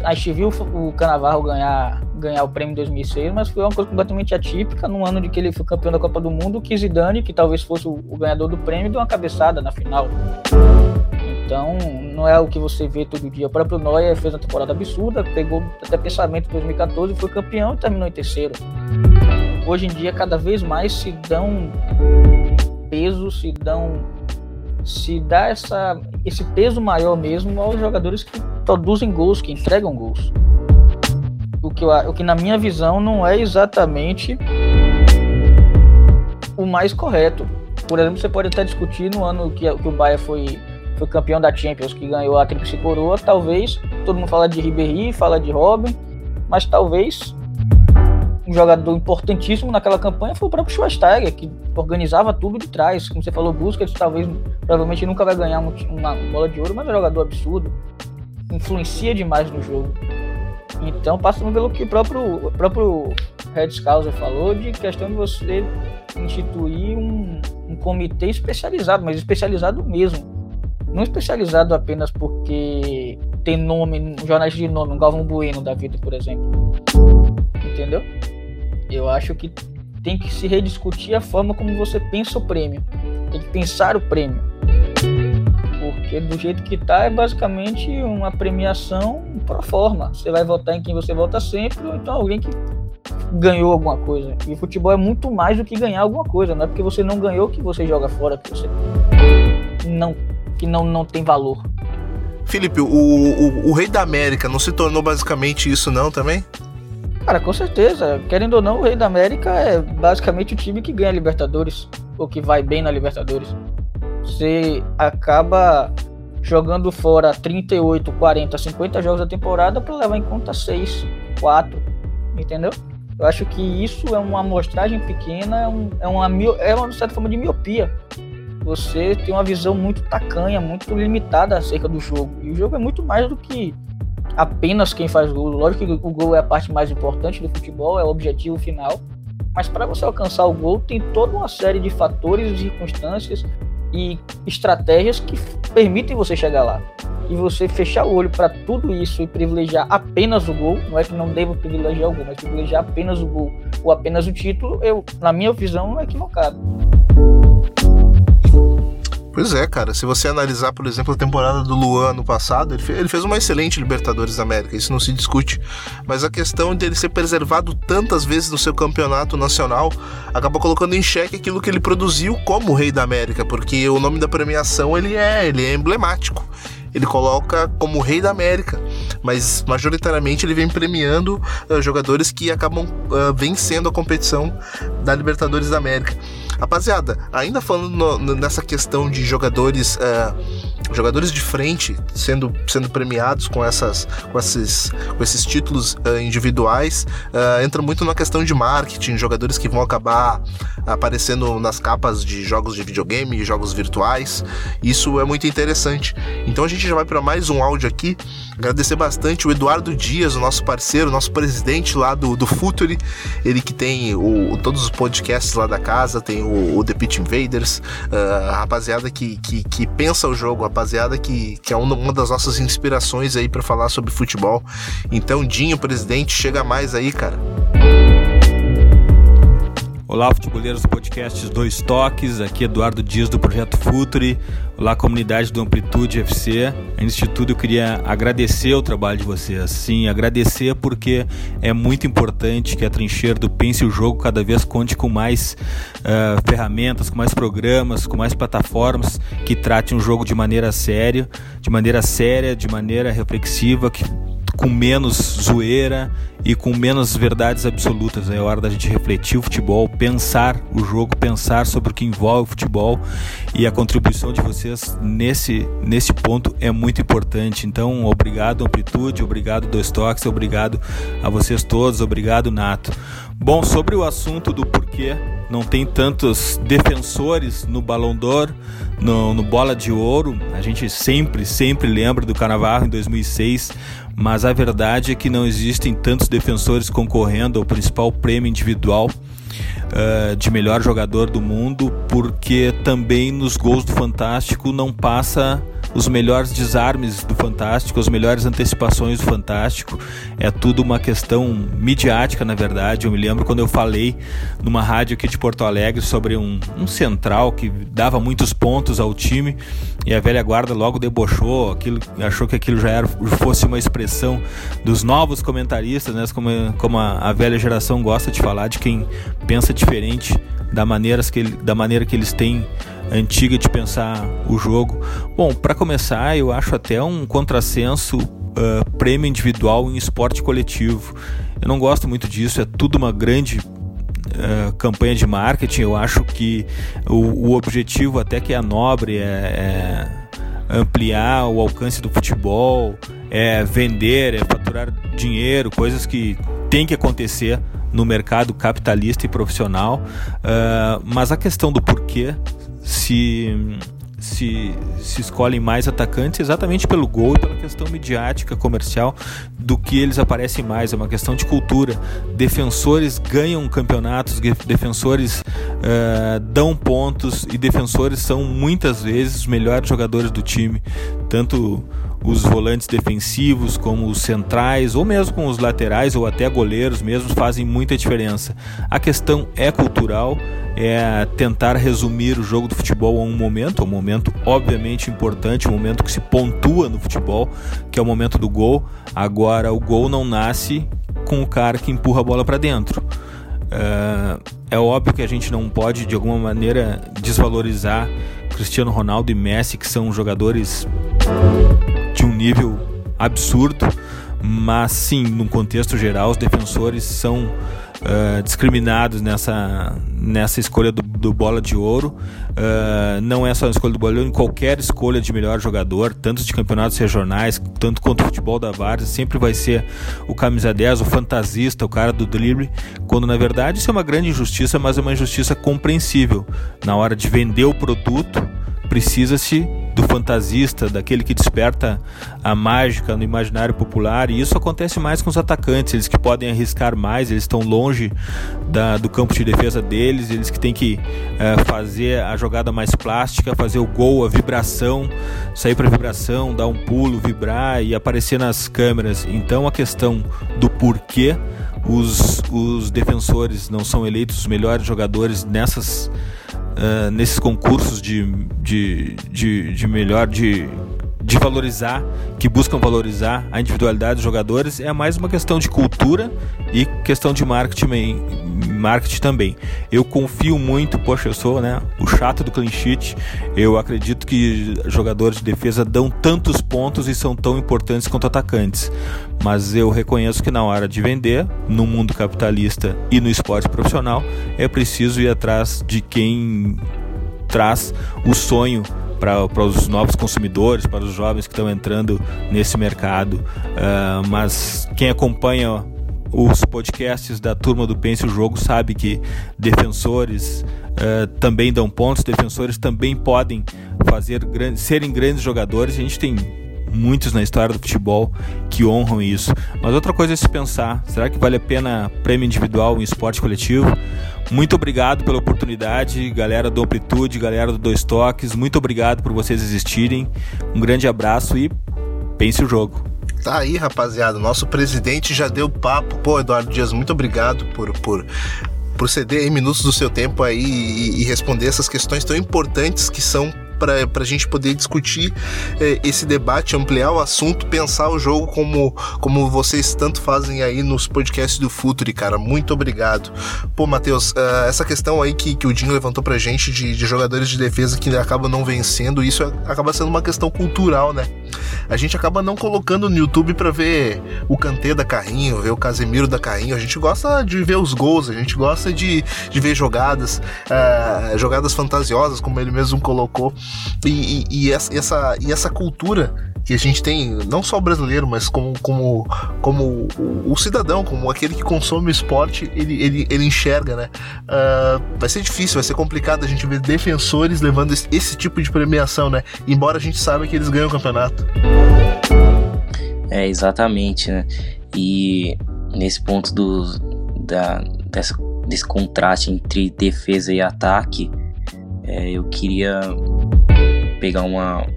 a gente viu o Canavarro ganhar, ganhar o prêmio em 2006, mas foi uma coisa completamente atípica, num ano de que ele foi campeão da Copa do Mundo, que Zidane, que talvez fosse o, o ganhador do prêmio, deu uma cabeçada na final. Então, não é o que você vê todo dia. O próprio Neuer fez uma temporada absurda, pegou até pensamento em 2014, foi campeão e terminou em terceiro. hoje em dia cada vez mais se dão peso, se dão se dá essa, esse peso maior mesmo aos jogadores que produzem gols, que entregam gols. O que, eu, o que na minha visão não é exatamente o mais correto. Por exemplo, você pode até discutir no ano que, que o Bahia foi, foi campeão da Champions, que ganhou a Tríplice Coroa, talvez, todo mundo fala de Ribéry, fala de Robin, mas talvez um jogador importantíssimo naquela campanha foi o próprio Schweinsteiger, que organizava tudo de trás. Como você falou, Busquets talvez, provavelmente nunca vai ganhar uma, bola de ouro, mas é um jogador absurdo. Influencia demais no jogo. Então, passando pelo que o próprio, o próprio Red Scouser falou, de questão de você instituir um, um comitê especializado, mas especializado mesmo. Não especializado apenas porque tem nome, um jornalista de nome, um Galvão Bueno da vida, por exemplo. Entendeu? Eu acho que tem que se rediscutir a forma como você pensa o prêmio. Tem que pensar o prêmio. Porque do jeito que tá é basicamente uma premiação pro forma. Você vai votar em quem você vota sempre, ou então alguém que ganhou alguma coisa. E futebol é muito mais do que ganhar alguma coisa. Não é porque você não ganhou que você joga fora, que você não, que não, não tem valor. Felipe, o, o, o Rei da América não se tornou basicamente isso não também? Cara, com certeza. Querendo ou não, o Rei da América é basicamente o time que ganha a Libertadores, ou que vai bem na Libertadores. Você acaba jogando fora 38, 40, 50 jogos da temporada para levar em conta 6, 4, entendeu? Eu acho que isso é uma amostragem pequena, é, um, é, uma, é uma certa forma de miopia. Você tem uma visão muito tacanha, muito limitada acerca do jogo. E o jogo é muito mais do que apenas quem faz gol. Lógico que o gol é a parte mais importante do futebol, é o objetivo final. Mas para você alcançar o gol, tem toda uma série de fatores, circunstâncias e estratégias que permitem você chegar lá. E você fechar o olho para tudo isso e privilegiar apenas o gol, não é que não devo privilegiar o gol, mas privilegiar apenas o gol ou apenas o título, eu, na minha visão, é equivocado. Pois é, cara. Se você analisar, por exemplo, a temporada do Luan no passado, ele fez, ele fez uma excelente Libertadores da América, isso não se discute. Mas a questão dele ser preservado tantas vezes no seu campeonato nacional acaba colocando em xeque aquilo que ele produziu como Rei da América, porque o nome da premiação ele é, ele é emblemático ele coloca como rei da América, mas majoritariamente ele vem premiando uh, jogadores que acabam uh, vencendo a competição da Libertadores da América. Rapaziada, ainda falando no, nessa questão de jogadores, uh, jogadores de frente sendo, sendo premiados com, essas, com, esses, com esses títulos uh, individuais, uh, entra muito na questão de marketing, jogadores que vão acabar aparecendo nas capas de jogos de videogame, jogos virtuais. Isso é muito interessante. Então a gente já vai para mais um áudio aqui. Agradecer bastante o Eduardo Dias, o nosso parceiro, nosso presidente lá do, do Futuri, ele que tem o, todos os podcasts lá da casa, tem o, o The Pitch Invaders, uh, a rapaziada que, que, que, pensa o jogo, a rapaziada que, que é uma, das nossas inspirações aí para falar sobre futebol. Então, Dinho, presidente, chega mais aí, cara. Olá, futeboleiros do podcast Dois Toques, aqui Eduardo Dias do Projeto Futuri, olá comunidade do Amplitude FC. Antes de tudo, eu queria agradecer o trabalho de vocês. Sim, agradecer porque é muito importante que a trincheira do Pense o Jogo cada vez conte com mais uh, ferramentas, com mais programas, com mais plataformas que tratem o jogo de maneira séria, de maneira séria, de maneira reflexiva, que com menos zoeira e com menos verdades absolutas. É hora da gente refletir o futebol, pensar o jogo, pensar sobre o que envolve o futebol e a contribuição de vocês nesse, nesse ponto é muito importante. Então, obrigado Amplitude, obrigado Dois Toques, obrigado a vocês todos, obrigado Nato. Bom, sobre o assunto do porquê não tem tantos defensores no Ballon d'Or, no, no Bola de Ouro, a gente sempre, sempre lembra do Carnaval em 2006, mas a verdade é que não existem tantos defensores concorrendo ao principal prêmio individual uh, de melhor jogador do mundo, porque também nos gols do Fantástico não passa os melhores desarmes do Fantástico, as melhores antecipações do Fantástico. É tudo uma questão midiática, na verdade. Eu me lembro quando eu falei numa rádio aqui de Porto Alegre sobre um, um central que dava muitos pontos ao time e a velha guarda logo debochou, aquilo, achou que aquilo já era, fosse uma expressão dos novos comentaristas, né? como, como a, a velha geração gosta de falar, de quem pensa diferente da, maneiras que ele, da maneira que eles têm antiga de pensar o jogo. Bom, para começar, eu acho até um contrassenso uh, prêmio individual em esporte coletivo. Eu não gosto muito disso, é tudo uma grande uh, campanha de marketing. Eu acho que o, o, objetivo, até que é nobre, é, é ampliar o alcance do futebol, é vender, é faturar dinheiro, coisas que tem que acontecer no mercado capitalista e profissional. Uh, mas a questão do porquê se se, se escolhem mais atacantes exatamente pelo gol e pela questão midiática, comercial, do que eles aparecem mais. É uma questão de cultura. Defensores ganham campeonatos, defensores uh, dão pontos e defensores são muitas vezes os melhores jogadores do time. Tanto os volantes defensivos, como os centrais, ou mesmo com os laterais, ou até goleiros mesmo, fazem muita diferença. A questão é cultural, é tentar resumir o jogo do futebol a um momento, um momento obviamente importante, um momento que se pontua no futebol, que é o momento do gol. Agora, o gol não nasce com o cara que empurra a bola para dentro. É, é óbvio que a gente não pode, de alguma maneira, desvalorizar Cristiano Ronaldo e Messi, que são jogadores de um nível absurdo, mas sim, num contexto geral, os defensores são uh, discriminados nessa, nessa escolha do, do bola de ouro. Uh, não é só a escolha do bola de ouro, em qualquer escolha de melhor jogador, tanto de campeonatos regionais, tanto quanto o futebol da Várzea, sempre vai ser o camisa 10, o fantasista, o cara do drible, quando na verdade isso é uma grande injustiça, mas é uma injustiça compreensível. Na hora de vender o produto, precisa-se do fantasista, daquele que desperta a mágica no imaginário popular, e isso acontece mais com os atacantes, eles que podem arriscar mais, eles estão longe da, do campo de defesa deles, eles que têm que é, fazer a jogada mais plástica, fazer o gol, a vibração, sair para vibração, dar um pulo, vibrar e aparecer nas câmeras. Então a questão do porquê os, os defensores não são eleitos os melhores jogadores nessas uh, nesses concursos de, de, de, de melhor de, de valorizar, que buscam valorizar a individualidade dos jogadores, é mais uma questão de cultura e questão de marketing, marketing também. Eu confio muito, poxa, eu sou né, o chato do clean sheet, eu acredito que jogadores de defesa dão tantos pontos e são tão importantes quanto atacantes. Mas eu reconheço que na hora de vender, no mundo capitalista e no esporte profissional, é preciso ir atrás de quem traz o sonho para os novos consumidores, para os jovens que estão entrando nesse mercado. Uh, mas quem acompanha os podcasts da turma do Pense o Jogo sabe que defensores uh, também dão pontos, defensores também podem fazer serem grandes jogadores. A gente tem muitos na história do futebol que honram isso. Mas outra coisa é se pensar: será que vale a pena prêmio individual em esporte coletivo? Muito obrigado pela oportunidade, galera do Amplitude, galera do Dois Toques. Muito obrigado por vocês existirem. Um grande abraço e pense o jogo. Tá aí, rapaziada. Nosso presidente já deu papo. Pô, Eduardo Dias, muito obrigado por, por, por ceder minutos do seu tempo aí e, e responder essas questões tão importantes que são para a gente poder discutir é, esse debate, ampliar o assunto, pensar o jogo como, como vocês tanto fazem aí nos podcasts do Futuri, cara. Muito obrigado. Pô, Matheus, uh, essa questão aí que, que o Dinho levantou pra gente de, de jogadores de defesa que acabam não vencendo, isso acaba sendo uma questão cultural, né? A gente acaba não colocando no YouTube para ver o Kanté da Carrinho, ver o Casemiro da Carrinho. A gente gosta de ver os gols, a gente gosta de, de ver jogadas, uh, jogadas fantasiosas, como ele mesmo colocou. E, e, e, essa, e essa cultura que a gente tem, não só o brasileiro, mas como, como, como o, o cidadão, como aquele que consome o esporte, ele, ele, ele enxerga, né? Uh, vai ser difícil, vai ser complicado a gente ver defensores levando esse, esse tipo de premiação, né? Embora a gente saiba que eles ganham o campeonato. É, exatamente, né? E nesse ponto do, da, dessa, desse contraste entre defesa e ataque, é, eu queria pegar uma,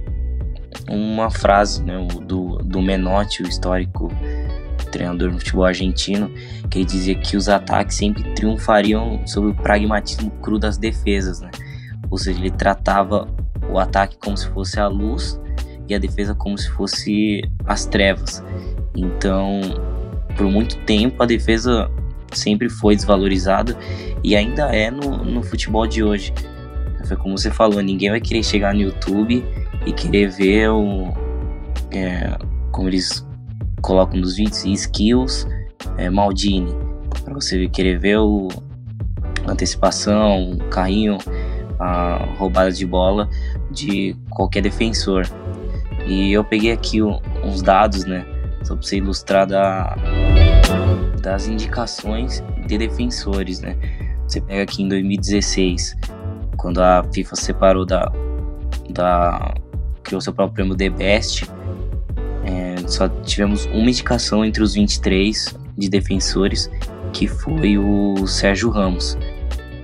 uma frase né, do, do Menotti, o histórico treinador no futebol argentino, que ele dizia que os ataques sempre triunfariam sobre o pragmatismo cru das defesas, né? Ou seja, ele tratava o ataque como se fosse a luz e a defesa como se fosse as trevas. Então, por muito tempo a defesa sempre foi desvalorizada e ainda é no, no futebol de hoje. Foi como você falou, ninguém vai querer chegar no YouTube e querer ver o, é, como eles colocam nos vídeos, skills é, Maldini, para você querer ver o antecipação, o carrinho, a roubada de bola de qualquer defensor. E eu peguei aqui uns dados, né, só para você ilustrar da, das indicações de defensores, né. Você pega aqui em 2016, quando a FIFA separou da, da criou seu próprio prêmio The Best, é, só tivemos uma indicação entre os 23 de defensores, que foi o Sérgio Ramos.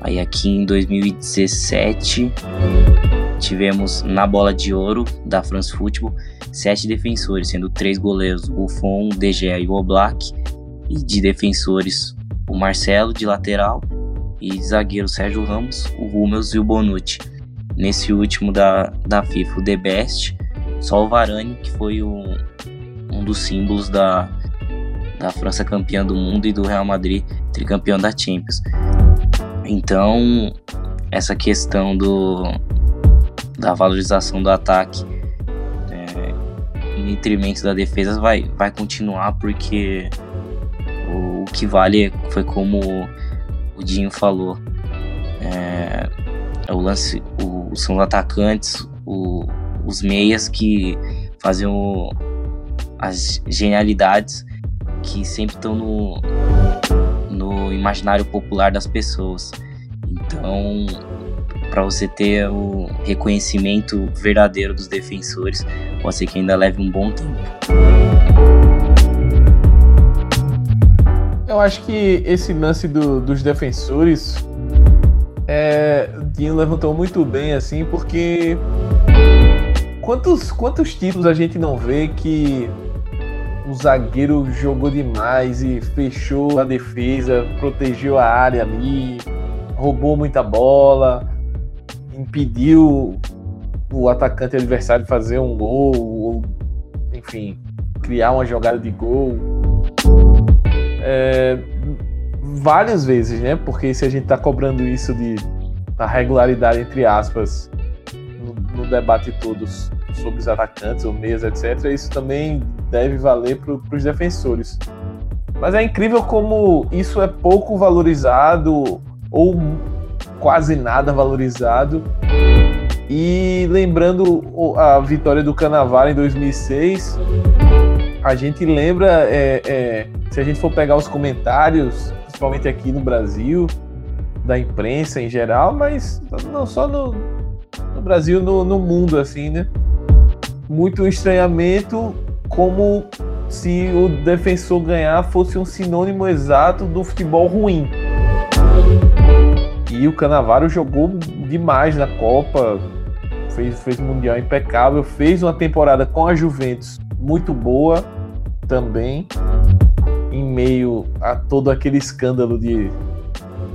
Aí aqui em 2017 tivemos na bola de ouro da France Football sete defensores, sendo três goleiros, o Buffon, o De Gea e o Oblak, e de defensores o Marcelo de lateral e zagueiro Sérgio Ramos, o Hummels e o Bonucci. Nesse último da, da FIFA, o The Best, só o Varane, que foi o, um dos símbolos da, da França campeã do mundo e do Real Madrid tricampeão da Champions. Então, essa questão do, da valorização do ataque é, em detrimento da defesa vai, vai continuar porque o, o que vale foi como o Dinho falou. É, é o lance, o, são os atacantes, o, os meias que fazem o, as genialidades que sempre estão no, no imaginário popular das pessoas. Então, para você ter o reconhecimento verdadeiro dos defensores, pode ser que ainda leve um bom tempo. Eu acho que esse lance do, dos defensores, é, Dinho levantou muito bem, assim, porque quantos, quantos títulos a gente não vê que o zagueiro jogou demais e fechou a defesa, protegeu a área ali, roubou muita bola, impediu o atacante adversário fazer um gol, ou, enfim, criar uma jogada de gol. É, várias vezes, né? Porque se a gente está cobrando isso de da regularidade entre aspas no, no debate todos sobre os atacantes ou meias, etc., isso também deve valer para os defensores. Mas é incrível como isso é pouco valorizado ou quase nada valorizado. E lembrando a vitória do Canavar em 2006, a gente lembra, é, é, se a gente for pegar os comentários, principalmente aqui no Brasil, da imprensa em geral, mas não só no, no Brasil, no, no mundo, assim, né? Muito estranhamento como se o defensor ganhar fosse um sinônimo exato do futebol ruim. E o Canavaro jogou demais na Copa, fez, fez Mundial impecável, fez uma temporada com a Juventus muito boa também, em meio a todo aquele escândalo de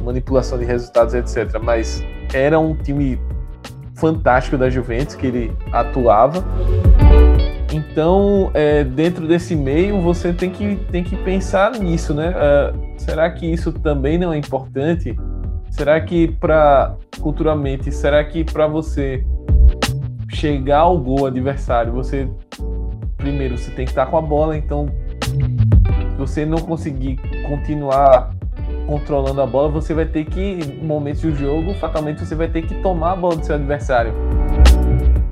manipulação de resultados, etc. Mas era um time fantástico da Juventus que ele atuava. Então, é, dentro desse meio, você tem que, tem que pensar nisso, né? Uh, será que isso também não é importante? Será que para culturalmente, será que para você chegar ao gol adversário, você primeiro você tem que estar com a bola, então você não conseguir continuar controlando a bola, você vai ter que, em momentos do jogo, fatalmente você vai ter que tomar a bola do seu adversário.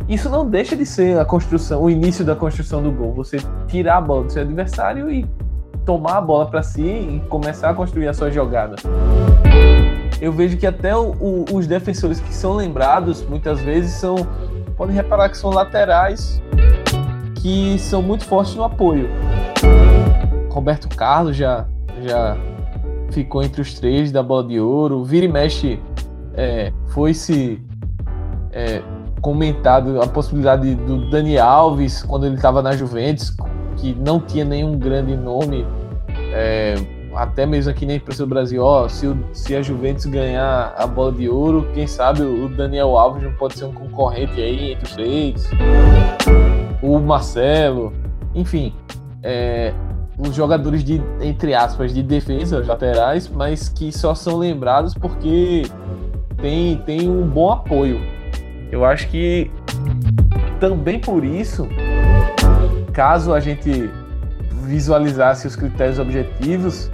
Isso não deixa de ser a construção, o início da construção do gol. Você tirar a bola do seu adversário e tomar a bola para si e começar a construir a sua jogada. Eu vejo que até o, o, os defensores que são lembrados muitas vezes são, podem reparar que são laterais que são muito fortes no apoio. Roberto Carlos já já ficou entre os três da bola de ouro. Vira e mexe é, foi se é, comentado a possibilidade do Dani Alves, quando ele estava na Juventus, que não tinha nenhum grande nome, é, até mesmo aqui na imprensa do Brasil, ó, se, o, se a Juventus ganhar a bola de ouro, quem sabe o Daniel Alves não pode ser um concorrente aí entre os três, o Marcelo, enfim, é, os jogadores de, entre aspas, de defesa, laterais, mas que só são lembrados porque tem, tem um bom apoio. Eu acho que também por isso, caso a gente visualizasse os critérios objetivos,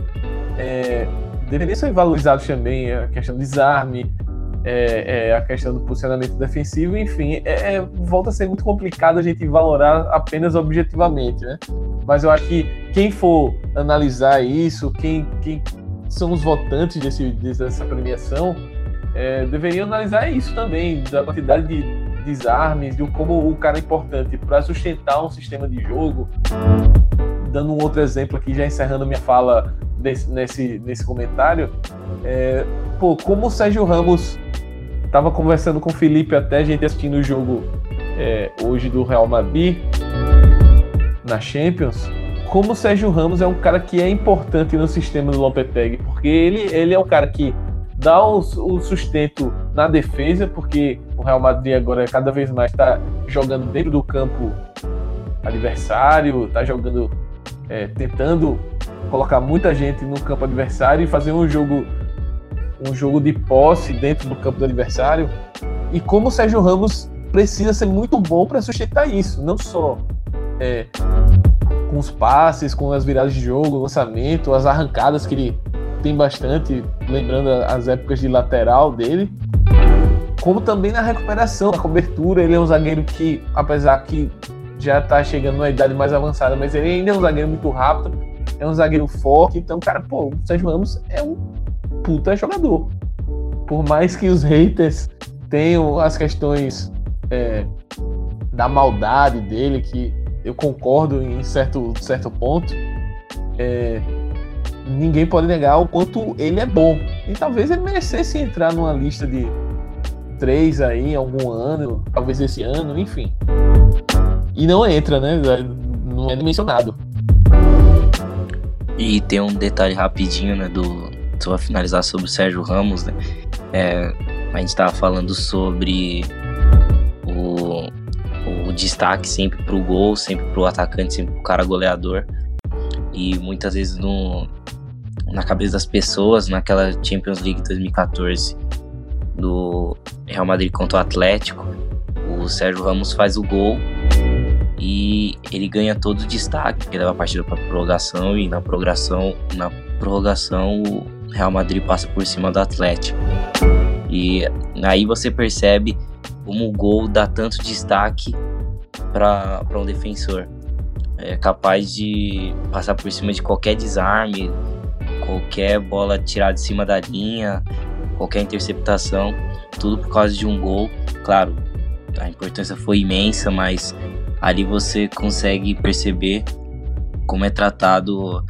é, deveriam ser valorizados também a questão do desarme, é, é, a questão do posicionamento defensivo, enfim, é, é, volta a ser muito complicado a gente valorar apenas objetivamente, né? Mas eu acho que quem for analisar isso, quem, quem são os votantes desse, dessa premiação, é, deveriam analisar isso também, da quantidade de desarmes, de como o cara é importante para sustentar um sistema de jogo. Dando um outro exemplo aqui, já encerrando minha fala nesse, nesse, nesse comentário, é, pô, como o Sérgio Ramos estava conversando com o Felipe até a gente assistindo o jogo é, hoje do Real Madrid na Champions, como o Sérgio Ramos é um cara que é importante no sistema do Lopetegui, porque ele, ele é um cara que dá o, o sustento na defesa, porque o Real Madrid agora cada vez mais está jogando dentro do campo adversário, está jogando, é, tentando colocar muita gente no campo adversário e fazer um jogo um jogo de posse dentro do campo do adversário. E como o Sérgio Ramos precisa ser muito bom para sustentar isso, não só é, com os passes, com as viradas de jogo, o lançamento, as arrancadas que ele tem bastante, lembrando as épocas de lateral dele, como também na recuperação, na cobertura. Ele é um zagueiro que, apesar que já está chegando numa idade mais avançada, mas ele ainda é um zagueiro muito rápido, é um zagueiro forte. Então, cara, pô, o Sérgio Ramos é um puta jogador. Por mais que os haters tenham as questões é, da maldade dele, que eu concordo em certo, certo ponto, é, ninguém pode negar o quanto ele é bom. E talvez ele merecesse entrar numa lista de três aí, algum ano, talvez esse ano, enfim. E não entra, né? Não é mencionado. E tem um detalhe rapidinho, né, do só finalizar sobre o Sérgio Ramos, né? É, a gente estava falando sobre o, o destaque sempre para o gol, sempre para o atacante, sempre para o cara goleador. E muitas vezes no, na cabeça das pessoas, naquela Champions League 2014 do Real Madrid contra o Atlético, o Sérgio Ramos faz o gol e ele ganha todo o destaque, porque leva a partida para prorrogação e na prorrogação, na prorrogação o Real Madrid passa por cima do Atlético. E aí você percebe como o gol dá tanto destaque para um defensor. É capaz de passar por cima de qualquer desarme, qualquer bola tirada de cima da linha, qualquer interceptação, tudo por causa de um gol. Claro, a importância foi imensa, mas ali você consegue perceber como é tratado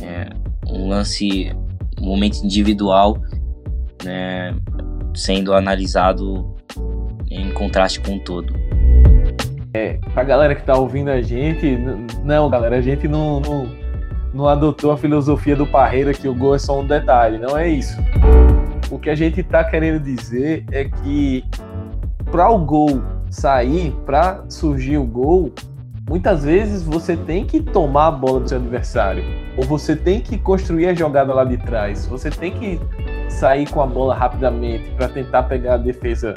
é, um lance, um momento individual, né, sendo analisado em contraste com o todo. É, pra galera que tá ouvindo a gente, não, galera, a gente não, não não adotou a filosofia do Parreira que o gol é só um detalhe. Não é isso. O que a gente está querendo dizer é que para o gol sair, para surgir o gol, muitas vezes você tem que tomar a bola do seu adversário. Ou você tem que construir a jogada lá de trás. Você tem que sair com a bola rapidamente para tentar pegar a defesa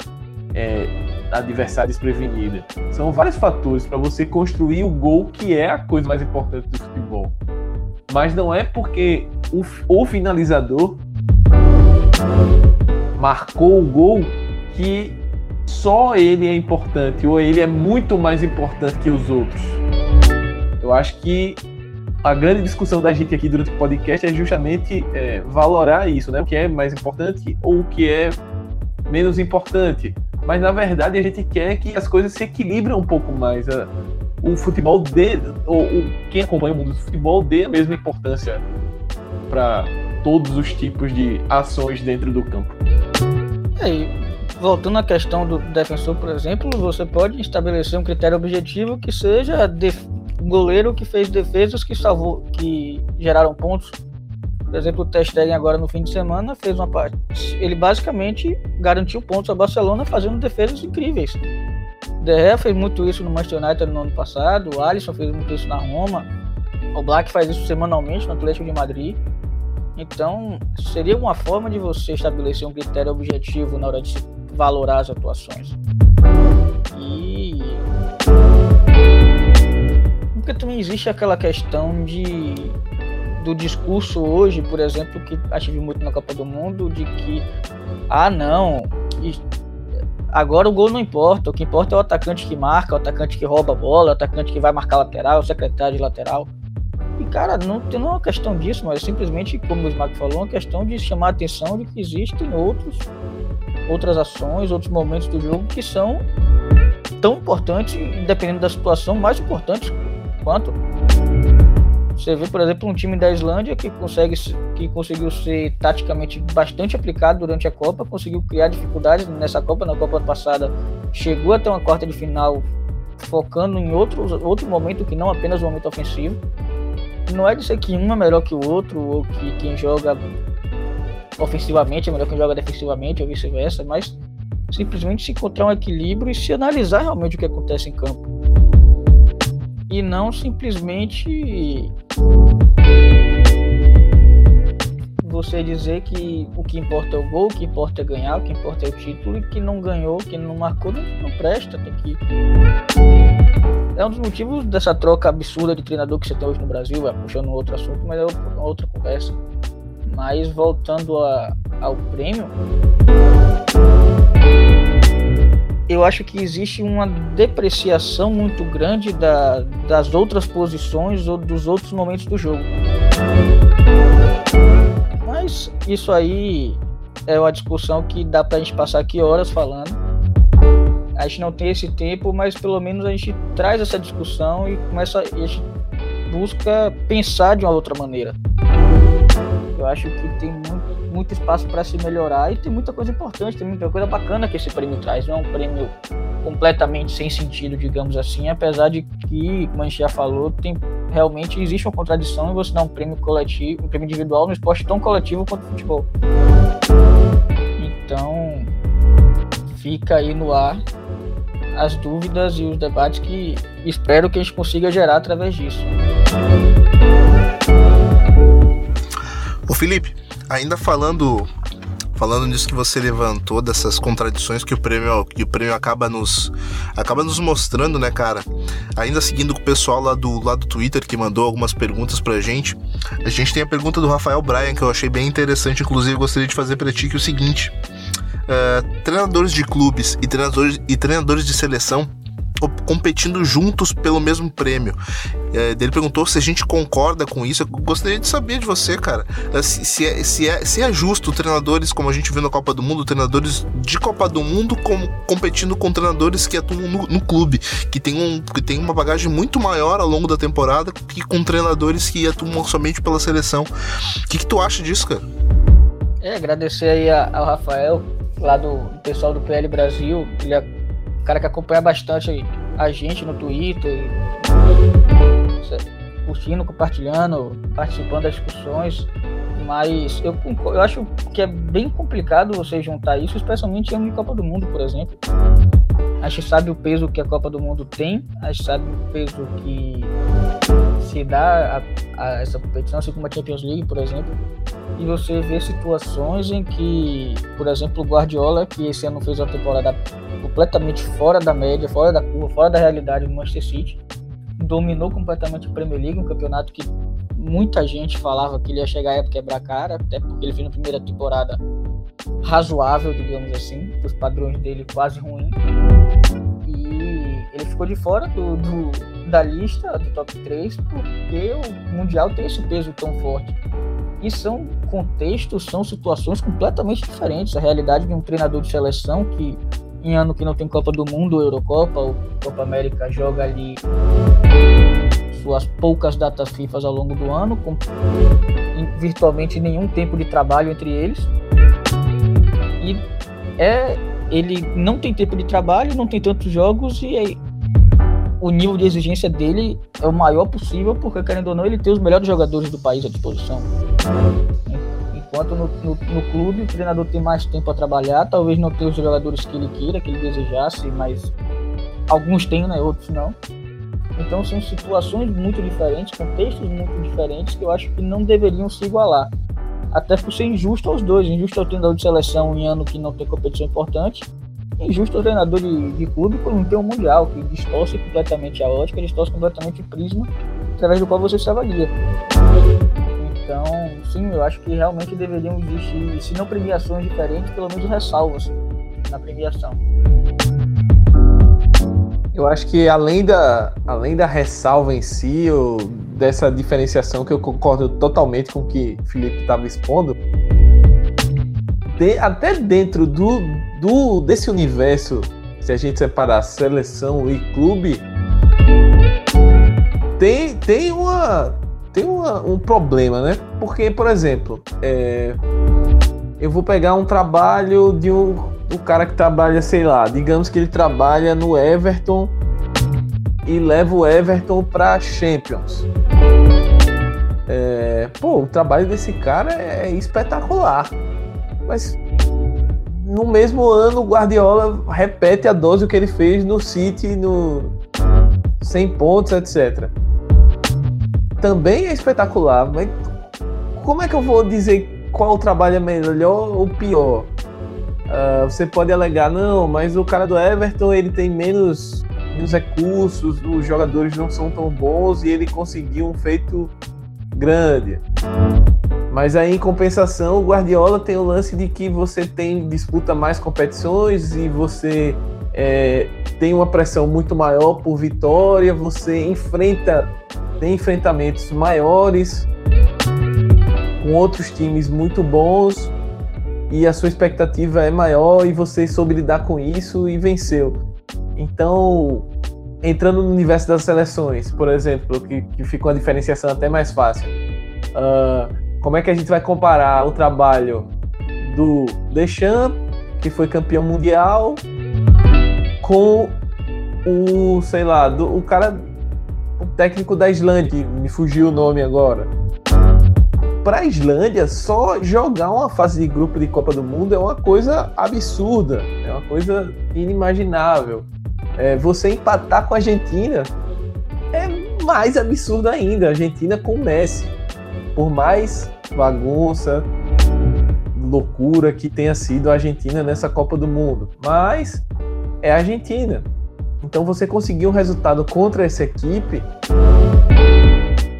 é, adversária desprevenida. São vários fatores para você construir o gol, que é a coisa mais importante do futebol mas não é porque o, o finalizador marcou o gol que só ele é importante ou ele é muito mais importante que os outros. Eu acho que a grande discussão da gente aqui durante o podcast é justamente é, valorar isso, né? O que é mais importante ou o que é menos importante. Mas na verdade a gente quer que as coisas se equilibrem um pouco mais o futebol dê, ou, ou quem acompanha o mundo do futebol dê a mesma importância para todos os tipos de ações dentro do campo. É, voltando à questão do defensor, por exemplo, você pode estabelecer um critério objetivo que seja o goleiro que fez defesas que salvou, que geraram pontos. Por exemplo, o Testegen agora no fim de semana fez uma parte. Ele basicamente garantiu pontos ao Barcelona fazendo defesas incríveis. De Gea fez muito isso no Manchester United no ano passado, o Alisson fez muito isso na Roma, o Black faz isso semanalmente no Atlético de Madrid. Então, seria uma forma de você estabelecer um critério objetivo na hora de valorar as atuações. E. Porque também existe aquela questão de do discurso hoje, por exemplo, que a gente viu muito na Copa do Mundo, de que, ah, não, agora o gol não importa, o que importa é o atacante que marca, o atacante que rouba a bola, o atacante que vai marcar lateral, o secretário de lateral. E, cara, não, tem uma questão disso, mas simplesmente, como o Smack falou, uma questão de chamar a atenção de que existem outros, outras ações, outros momentos do jogo que são tão importantes, dependendo da situação, mais importantes quanto. Você vê, por exemplo, um time da Islândia que, consegue, que conseguiu ser taticamente bastante aplicado durante a Copa, conseguiu criar dificuldades nessa Copa, na Copa passada, chegou até uma quarta de final focando em outro, outro momento que não apenas o momento ofensivo não é dizer que um é melhor que o outro, ou que quem joga ofensivamente é melhor que quem joga defensivamente, ou vice-versa, mas simplesmente se encontrar um equilíbrio e se analisar realmente o que acontece em campo. E não simplesmente você dizer que o que importa é o gol, o que importa é ganhar, o que importa é o título, e que não ganhou, que não marcou, não, presta, tem que é um dos motivos dessa troca absurda de treinador que você tem hoje no Brasil, é, puxando outro assunto, mas é outra conversa. Mas voltando a, ao prêmio, eu acho que existe uma depreciação muito grande da, das outras posições ou dos outros momentos do jogo. Mas isso aí é uma discussão que dá pra gente passar aqui horas falando a gente não tem esse tempo, mas pelo menos a gente traz essa discussão e começa a gente busca pensar de uma outra maneira. Eu acho que tem muito, muito espaço para se melhorar e tem muita coisa importante, tem muita coisa bacana que esse prêmio traz. Não é um prêmio completamente sem sentido, digamos assim, apesar de que, como a gente já falou, tem realmente existe uma contradição em você dar um prêmio coletivo, um prêmio individual no esporte tão coletivo quanto o futebol. Então, fica aí no ar as dúvidas e os debates que espero que a gente consiga gerar através disso. O Felipe, ainda falando falando nisso que você levantou dessas contradições que o prêmio que o prêmio acaba nos acaba nos mostrando, né, cara? Ainda seguindo com o pessoal lá do lá do Twitter que mandou algumas perguntas pra gente. A gente tem a pergunta do Rafael Bryan que eu achei bem interessante, inclusive gostaria de fazer para ti que é o seguinte: uh, treinadores de clubes e treinadores, e treinadores de seleção competindo juntos pelo mesmo prêmio. É, ele perguntou se a gente concorda com isso. Eu gostaria de saber de você, cara, se, se, é, se, é, se é justo treinadores, como a gente viu na Copa do Mundo, treinadores de Copa do Mundo com, competindo com treinadores que atuam no, no, clube, que tem, um, que tem uma bagagem muito maior ao longo da temporada que com treinadores que atuam somente pela seleção. O que, que tu acha disso, cara? É, agradecer aí ao Rafael lá do, pessoal do PL Brasil. Ele é cara que acompanha bastante a gente no Twitter, curtindo, compartilhando, participando das discussões. Mas eu, eu acho que é bem complicado você juntar isso, especialmente em Copa do Mundo, por exemplo. A gente sabe o peso que a Copa do Mundo tem, a gente sabe o peso que se dá a, a essa competição, assim como a Champions League, por exemplo e você vê situações em que, por exemplo, o Guardiola, que esse ano fez uma temporada completamente fora da média, fora da curva, fora da realidade do Manchester City, dominou completamente a Premier League, um campeonato que muita gente falava que ele ia chegar a quebrar a cara, até porque ele fez na primeira temporada razoável, digamos assim, os padrões dele quase ruim. E ele ficou de fora do, do, da lista do top 3 porque o Mundial tem esse peso tão forte. E são contextos, são situações completamente diferentes. A realidade de um treinador de seleção que, em ano que não tem Copa do Mundo, Eurocopa ou Copa América, joga ali suas poucas datas FIFA ao longo do ano, com virtualmente nenhum tempo de trabalho entre eles. E é ele não tem tempo de trabalho, não tem tantos jogos e aí o nível de exigência dele é o maior possível, porque querendo ou não, ele tem os melhores jogadores do país à disposição. Enquanto no, no, no clube o treinador tem mais tempo a trabalhar, talvez não tenha os jogadores que ele queira, que ele desejasse, mas alguns têm, né? Outros não. Então são situações muito diferentes, contextos muito diferentes que eu acho que não deveriam se igualar. Até por ser injusto aos dois, injusto ao treinador de seleção em ano que não tem competição importante, injusto ao treinador de, de clube por não ter um mundial, que distorce completamente a ótica, distorce completamente o prisma através do qual você se avalia. Então, sim, eu acho que realmente deveriam existir, se não premiações diferentes, pelo menos ressalvas na premiação. Eu acho que além da, além da ressalva em si, ou dessa diferenciação que eu concordo totalmente com o que o Felipe estava expondo, de, até dentro do, do desse universo, se a gente separar seleção e clube, tem, tem, uma, tem uma, um problema, né? Porque, por exemplo, é, eu vou pegar um trabalho de um o cara que trabalha, sei lá, digamos que ele trabalha no Everton e leva o Everton para Champions. É, pô, o trabalho desse cara é espetacular. Mas no mesmo ano o Guardiola repete a dose que ele fez no City, no 100 pontos, etc. Também é espetacular, mas como é que eu vou dizer qual trabalho é melhor ou pior? Uh, você pode alegar, não, mas o cara do Everton ele tem menos, menos recursos, os jogadores não são tão bons e ele conseguiu um feito grande. Mas aí, em compensação, o Guardiola tem o lance de que você tem disputa mais competições e você é, tem uma pressão muito maior por vitória, você enfrenta tem enfrentamentos maiores com outros times muito bons e a sua expectativa é maior e você soube lidar com isso e venceu. Então, entrando no universo das seleções, por exemplo, que, que fica uma diferenciação até mais fácil. Uh, como é que a gente vai comparar o trabalho do Deschamps, que foi campeão mundial, com o, sei lá, do, o cara, o técnico da Islândia, que me fugiu o nome agora para a Islândia, só jogar uma fase de grupo de Copa do Mundo é uma coisa absurda, é uma coisa inimaginável. É, você empatar com a Argentina é mais absurdo ainda. A Argentina com Messi, por mais bagunça, loucura que tenha sido a Argentina nessa Copa do Mundo, mas é a Argentina. Então você conseguir um resultado contra essa equipe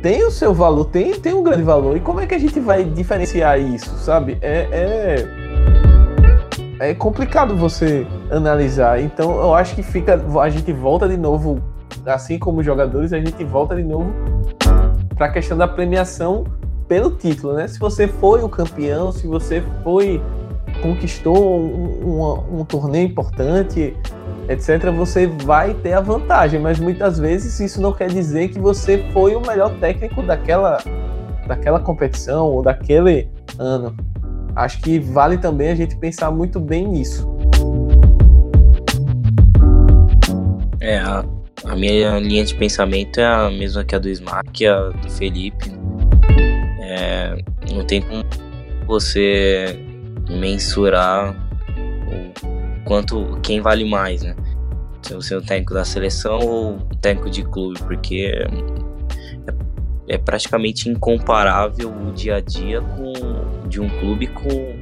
tem o seu valor, tem, tem um grande valor. E como é que a gente vai diferenciar isso, sabe? É, é, é complicado você analisar. Então eu acho que fica. A gente volta de novo, assim como jogadores, a gente volta de novo para a questão da premiação pelo título, né? Se você foi o campeão, se você foi conquistou um, um, um torneio importante, etc., você vai ter a vantagem, mas muitas vezes isso não quer dizer que você foi o melhor técnico daquela, daquela competição ou daquele ano. Acho que vale também a gente pensar muito bem nisso. É, a, a minha linha de pensamento é a mesma que a do Smack, a do Felipe. É, não tem como você mensurar o quanto quem vale mais, né? Se você é o técnico da seleção ou o técnico de clube, porque é, é, praticamente incomparável o dia a dia com, de um clube com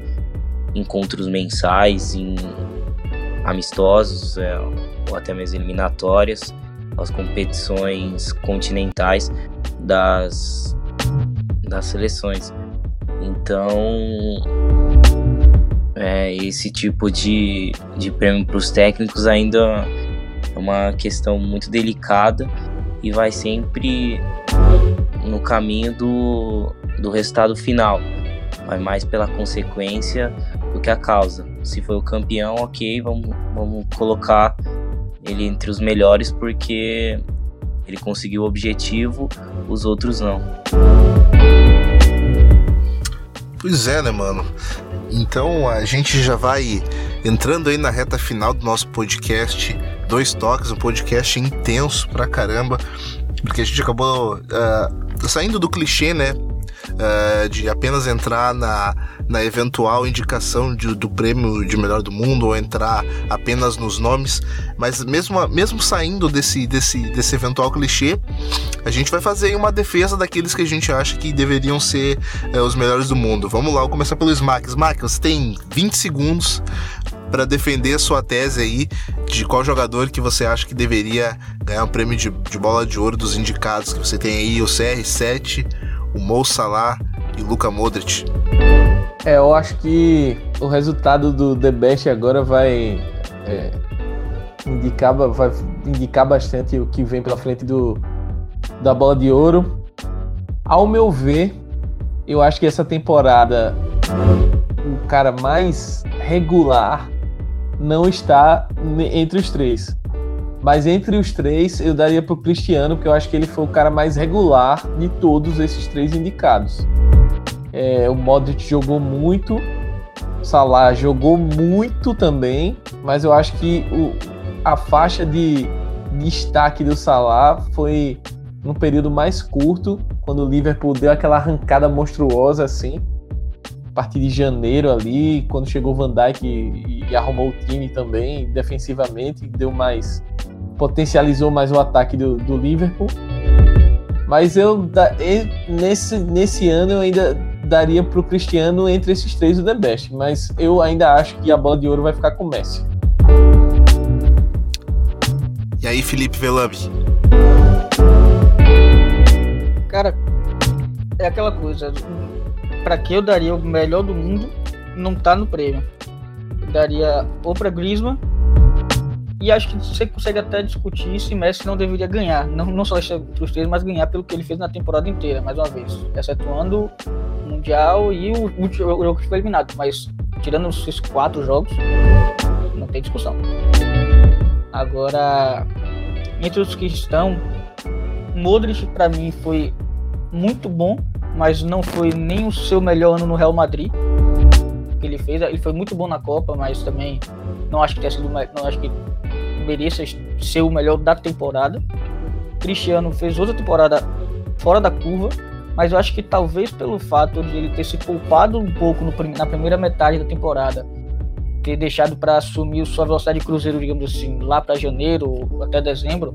encontros mensais, em amistosos é, ou até mesmo eliminatórias, as competições continentais das, das seleções. Então, é, esse tipo de, de prêmio para os técnicos ainda é uma questão muito delicada e vai sempre no caminho do, do resultado final. Vai mais pela consequência do que a causa. Se foi o campeão, ok, vamos, vamos colocar ele entre os melhores porque ele conseguiu o objetivo, os outros não. Pois é, né, mano? Então a gente já vai entrando aí na reta final do nosso podcast Dois Toques, um podcast intenso pra caramba, porque a gente acabou uh, saindo do clichê, né? Uh, de apenas entrar na, na eventual indicação de, do prêmio de melhor do mundo ou entrar apenas nos nomes, mas mesmo, mesmo saindo desse, desse, desse eventual clichê, a gente vai fazer uma defesa daqueles que a gente acha que deveriam ser uh, os melhores do mundo. Vamos lá, vou começar pelo Smack. Smack, você tem 20 segundos para defender a sua tese aí de qual jogador que você acha que deveria ganhar um prêmio de, de bola de ouro dos indicados. Que você tem aí o CR7, o Mo Salah e o Luka Modric. É, eu acho que o resultado do The Best agora vai, é, indicar, vai indicar bastante o que vem pela frente do, da bola de ouro. Ao meu ver, eu acho que essa temporada o cara mais regular não está entre os três. Mas entre os três, eu daria para o Cristiano, porque eu acho que ele foi o cara mais regular de todos esses três indicados. É, o Modric jogou muito, Salah jogou muito também, mas eu acho que o, a faixa de destaque do Salah foi num período mais curto, quando o Liverpool deu aquela arrancada monstruosa assim a partir de janeiro ali, quando chegou o Van Dijk e, e, arrumou o time também defensivamente, deu mais potencializou mais o ataque do, do Liverpool. Mas eu nesse, nesse ano eu ainda daria para o Cristiano entre esses três o The Best, mas eu ainda acho que a bola de ouro vai ficar com o Messi. E aí, Felipe Velame? Cara, é aquela coisa para que eu daria o melhor do mundo não tá no prêmio. Eu daria ou para Griezmann e acho que você consegue até discutir se Messi não deveria ganhar, não, não só os três, mas ganhar pelo que ele fez na temporada inteira, mais uma vez, excetuando o Mundial e o último jogo que foi eliminado, mas tirando esses quatro jogos, não tem discussão. Agora, entre os que estão, Modric para mim foi muito bom, mas não foi nem o seu melhor ano no Real Madrid. Que ele fez, ele foi muito bom na Copa, mas também não acho que tenha sido, não acho que mereça ser o melhor da temporada. Cristiano fez outra temporada fora da curva, mas eu acho que talvez pelo fato de ele ter se poupado um pouco no, na primeira metade da temporada, ter deixado para assumir sua velocidade de cruzeiro, digamos assim, lá para janeiro até dezembro,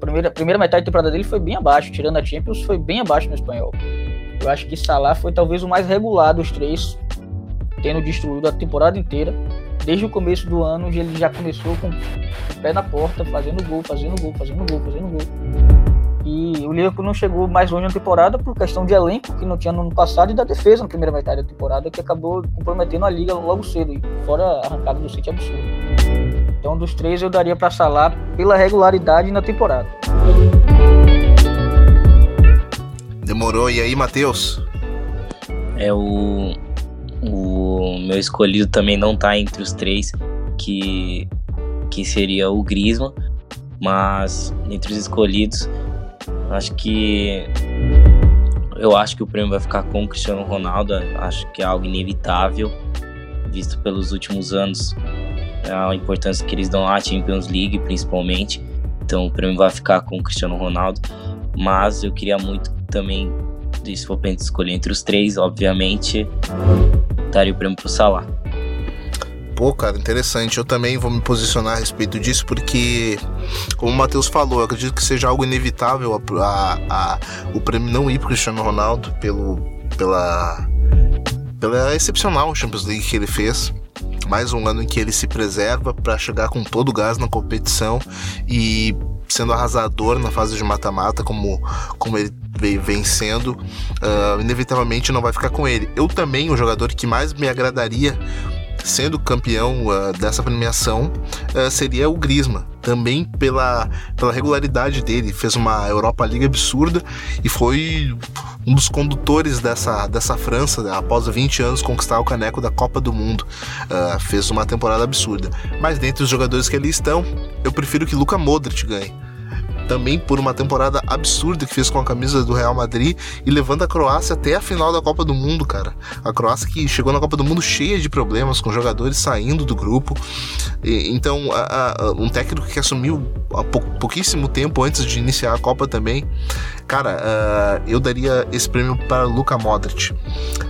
primeira, primeira metade da temporada dele foi bem abaixo, tirando a Champions, foi bem abaixo no espanhol. Eu acho que Salah foi talvez o mais regular dos três, tendo destruído a temporada inteira. Desde o começo do ano, ele já começou com o pé na porta, fazendo gol, fazendo gol, fazendo gol, fazendo gol. E o Liverpool não chegou mais longe na temporada por questão de elenco, que não tinha no ano passado, e da defesa na primeira metade da temporada, que acabou comprometendo a liga logo cedo, fora a arrancada do City absurdo. Então, dos três, eu daria para Salah pela regularidade na temporada. Demorou. E aí, Matheus? É o. O meu escolhido também não tá entre os três, que, que seria o Griezmann, mas entre os escolhidos, acho que eu acho que o prêmio vai ficar com o Cristiano Ronaldo, acho que é algo inevitável, visto pelos últimos anos a importância que eles dão à Champions League, principalmente. Então o prêmio vai ficar com o Cristiano Ronaldo, mas eu queria muito também, se for para escolher entre os três, obviamente, daria o prêmio pro Salah. Pô, cara, interessante. Eu também vou me posicionar a respeito disso, porque, como o Matheus falou, eu acredito que seja algo inevitável a, a, a, o prêmio não ir pro Cristiano Ronaldo pelo, pela, pela excepcional Champions League que ele fez mais um ano em que ele se preserva para chegar com todo o gás na competição e sendo arrasador na fase de mata-mata, como, como ele vem sendo, uh, inevitavelmente não vai ficar com ele. Eu também, o jogador que mais me agradaria sendo campeão uh, dessa premiação uh, seria o Griezmann, também pela, pela regularidade dele, fez uma Europa League absurda e foi um dos condutores dessa, dessa França, né, após 20 anos conquistar o caneco da Copa do Mundo. Uh, fez uma temporada absurda. Mas dentre os jogadores que ali estão, eu prefiro que Luka Modric ganhe também por uma temporada absurda que fez com a camisa do Real Madrid e levando a Croácia até a final da Copa do Mundo, cara. A Croácia que chegou na Copa do Mundo cheia de problemas, com jogadores saindo do grupo. E, então, a, a, um técnico que assumiu há pou, pouquíssimo tempo antes de iniciar a Copa também. Cara, uh, eu daria esse prêmio para Luka Modric.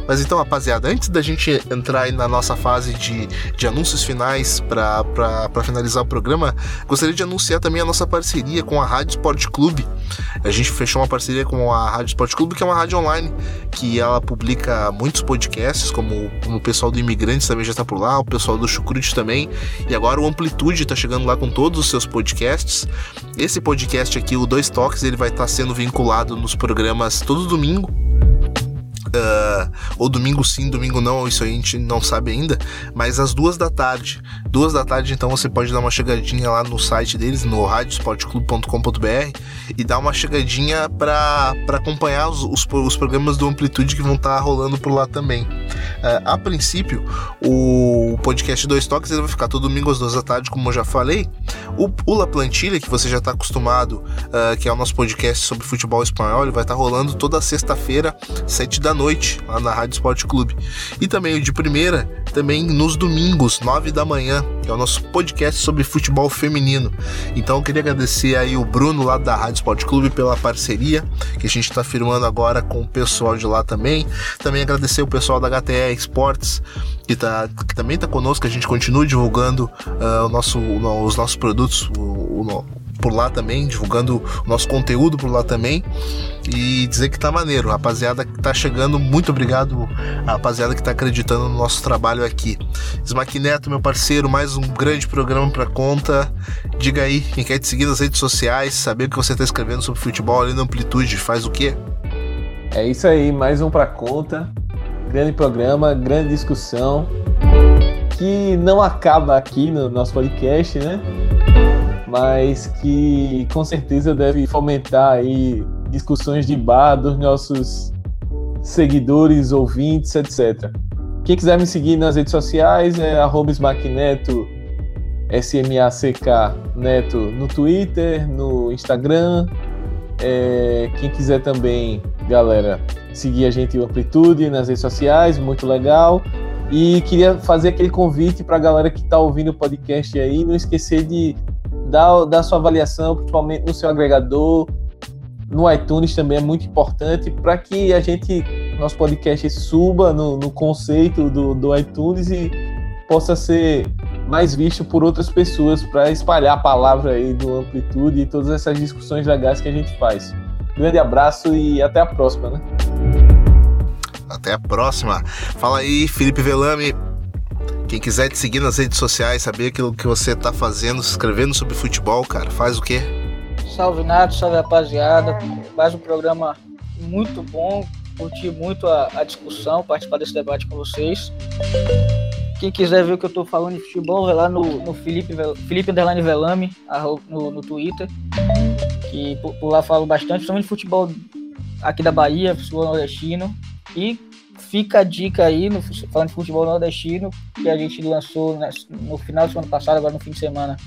Mas então, rapaziada, antes da gente entrar aí na nossa fase de, de anúncios finais para finalizar o programa, gostaria de anunciar também a nossa parceria com a Rádio Sport Clube. A gente fechou uma parceria com a Rádio Sport Clube, que é uma rádio online, que ela publica muitos podcasts, como, como o pessoal do Imigrantes também já está por lá, o pessoal do Chucrute também, e agora o Amplitude está chegando lá com todos os seus podcasts. Esse podcast aqui, o Dois Toques, ele vai estar tá sendo vinculado nos programas todo domingo, Uh, ou domingo sim, domingo não, isso a gente não sabe ainda, mas às duas da tarde. Duas da tarde, então você pode dar uma chegadinha lá no site deles, no radiosportclub.com.br e dar uma chegadinha para acompanhar os, os, os, programas do Amplitude que vão estar tá rolando por lá também. Uh, a princípio, o podcast Dois Toques ele vai ficar todo domingo às duas da tarde, como eu já falei. O Pula Plantilha, que você já está acostumado, uh, que é o nosso podcast sobre futebol espanhol, ele vai estar tá rolando toda sexta-feira, sete da noite, lá na Rádio Esporte Clube. E também o de primeira, também nos domingos, 9 da manhã, que é o nosso podcast sobre futebol feminino. Então eu queria agradecer aí o Bruno lá da Rádio Esporte Clube pela parceria que a gente está firmando agora com o pessoal de lá também. Também agradecer o pessoal da HTE Esportes que, tá, que também está conosco, a gente continua divulgando uh, o nosso, os nossos produtos, o, o, por lá também, divulgando o nosso conteúdo por lá também. E dizer que tá maneiro, rapaziada que tá chegando, muito obrigado, rapaziada que tá acreditando no nosso trabalho aqui. Smack Neto, meu parceiro, mais um grande programa pra conta. Diga aí, quem quer te seguir nas redes sociais, saber o que você tá escrevendo sobre futebol ali no Amplitude, faz o quê? É isso aí, mais um pra conta. Grande programa, grande discussão que não acaba aqui no nosso podcast, né? Mas que com certeza deve fomentar aí discussões de bar dos nossos seguidores, ouvintes, etc. Quem quiser me seguir nas redes sociais é @smackneto, S-M-A-C-K Neto no Twitter, no Instagram. É, quem quiser também, galera, seguir a gente o Amplitude nas redes sociais, muito legal. E queria fazer aquele convite para a galera que está ouvindo o podcast aí, não esquecer de dar, dar sua avaliação, principalmente no seu agregador, no iTunes também é muito importante para que a gente, nosso podcast suba no, no conceito do, do iTunes e possa ser mais visto por outras pessoas para espalhar a palavra aí do Amplitude e todas essas discussões legais que a gente faz. Grande abraço e até a próxima, né? Até a próxima. Fala aí, Felipe Velame. Quem quiser te seguir nas redes sociais, saber aquilo que você tá fazendo, escrevendo sobre futebol, cara, faz o quê? Salve Nato, salve rapaziada. Mais um programa muito bom. Curti muito a, a discussão, participar desse debate com vocês. Quem quiser ver o que eu tô falando de futebol, vai lá no, no Felipe, Felipe Velame, no, no Twitter. Que por, por lá falo bastante, principalmente de futebol aqui da Bahia, futebol nordestino. E fica a dica aí, no, falando de futebol nordestino, que a gente lançou no final do ano passado, agora no fim de semana,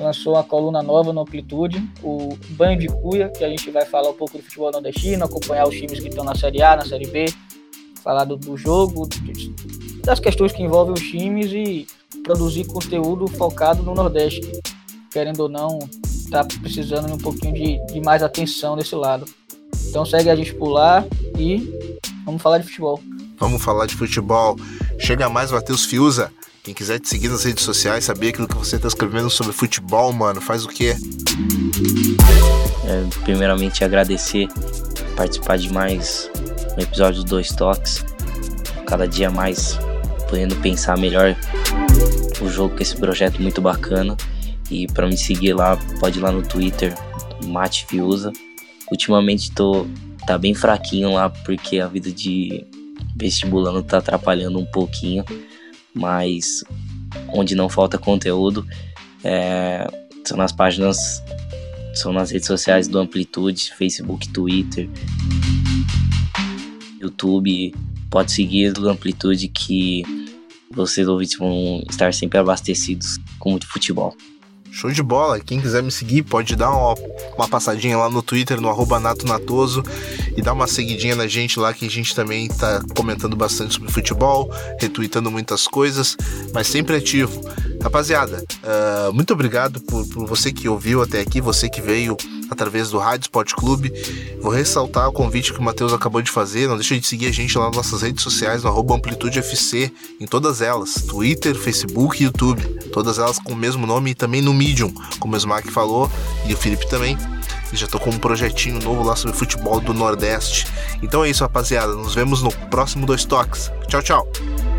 lançou uma coluna nova no Amplitude, o Banho de Cuia, que a gente vai falar um pouco do futebol nordestino, acompanhar os times que estão na Série A, na Série B, falar do, do jogo, das questões que envolvem os times e produzir conteúdo focado no Nordeste, querendo ou não, tá precisando de um pouquinho de, de mais atenção desse lado. Então segue a gente por lá e vamos falar de futebol. Vamos falar de futebol. Chega mais, Matheus Fiuza. Quem quiser te seguir nas redes sociais, saber aquilo que você está escrevendo sobre futebol, mano, faz o quê? É, primeiramente, agradecer participar de mais um episódio dos Dois Toques. Cada dia mais podendo pensar melhor o jogo com esse projeto muito bacana. E para me seguir lá, pode ir lá no Twitter, Mate Fiuza. Ultimamente tô tá bem fraquinho lá porque a vida de vestibulando tá atrapalhando um pouquinho, mas onde não falta conteúdo é, são nas páginas, são nas redes sociais do Amplitude, Facebook, Twitter, YouTube. Pode seguir do Amplitude que vocês ouvintes vão estar sempre abastecidos com muito futebol. Show de bola. Quem quiser me seguir, pode dar uma, uma passadinha lá no Twitter, no arroba Nato Natoso, e dar uma seguidinha na gente lá, que a gente também tá comentando bastante sobre futebol, retweetando muitas coisas, mas sempre ativo. Rapaziada, uh, muito obrigado por, por, você que ouviu até aqui, você que veio através do Rádio Sport Clube. Vou ressaltar o convite que o Matheus acabou de fazer. Não deixa de seguir a gente lá nas nossas redes sociais, no arroba Amplitude FC, em todas elas: Twitter, Facebook YouTube. Todas elas com o mesmo nome e também no Medium, como o Smack falou, e o Felipe também. Já tô com um projetinho novo lá sobre futebol do Nordeste. Então é isso, rapaziada. Nos vemos no próximo Dois Toques. Tchau, tchau.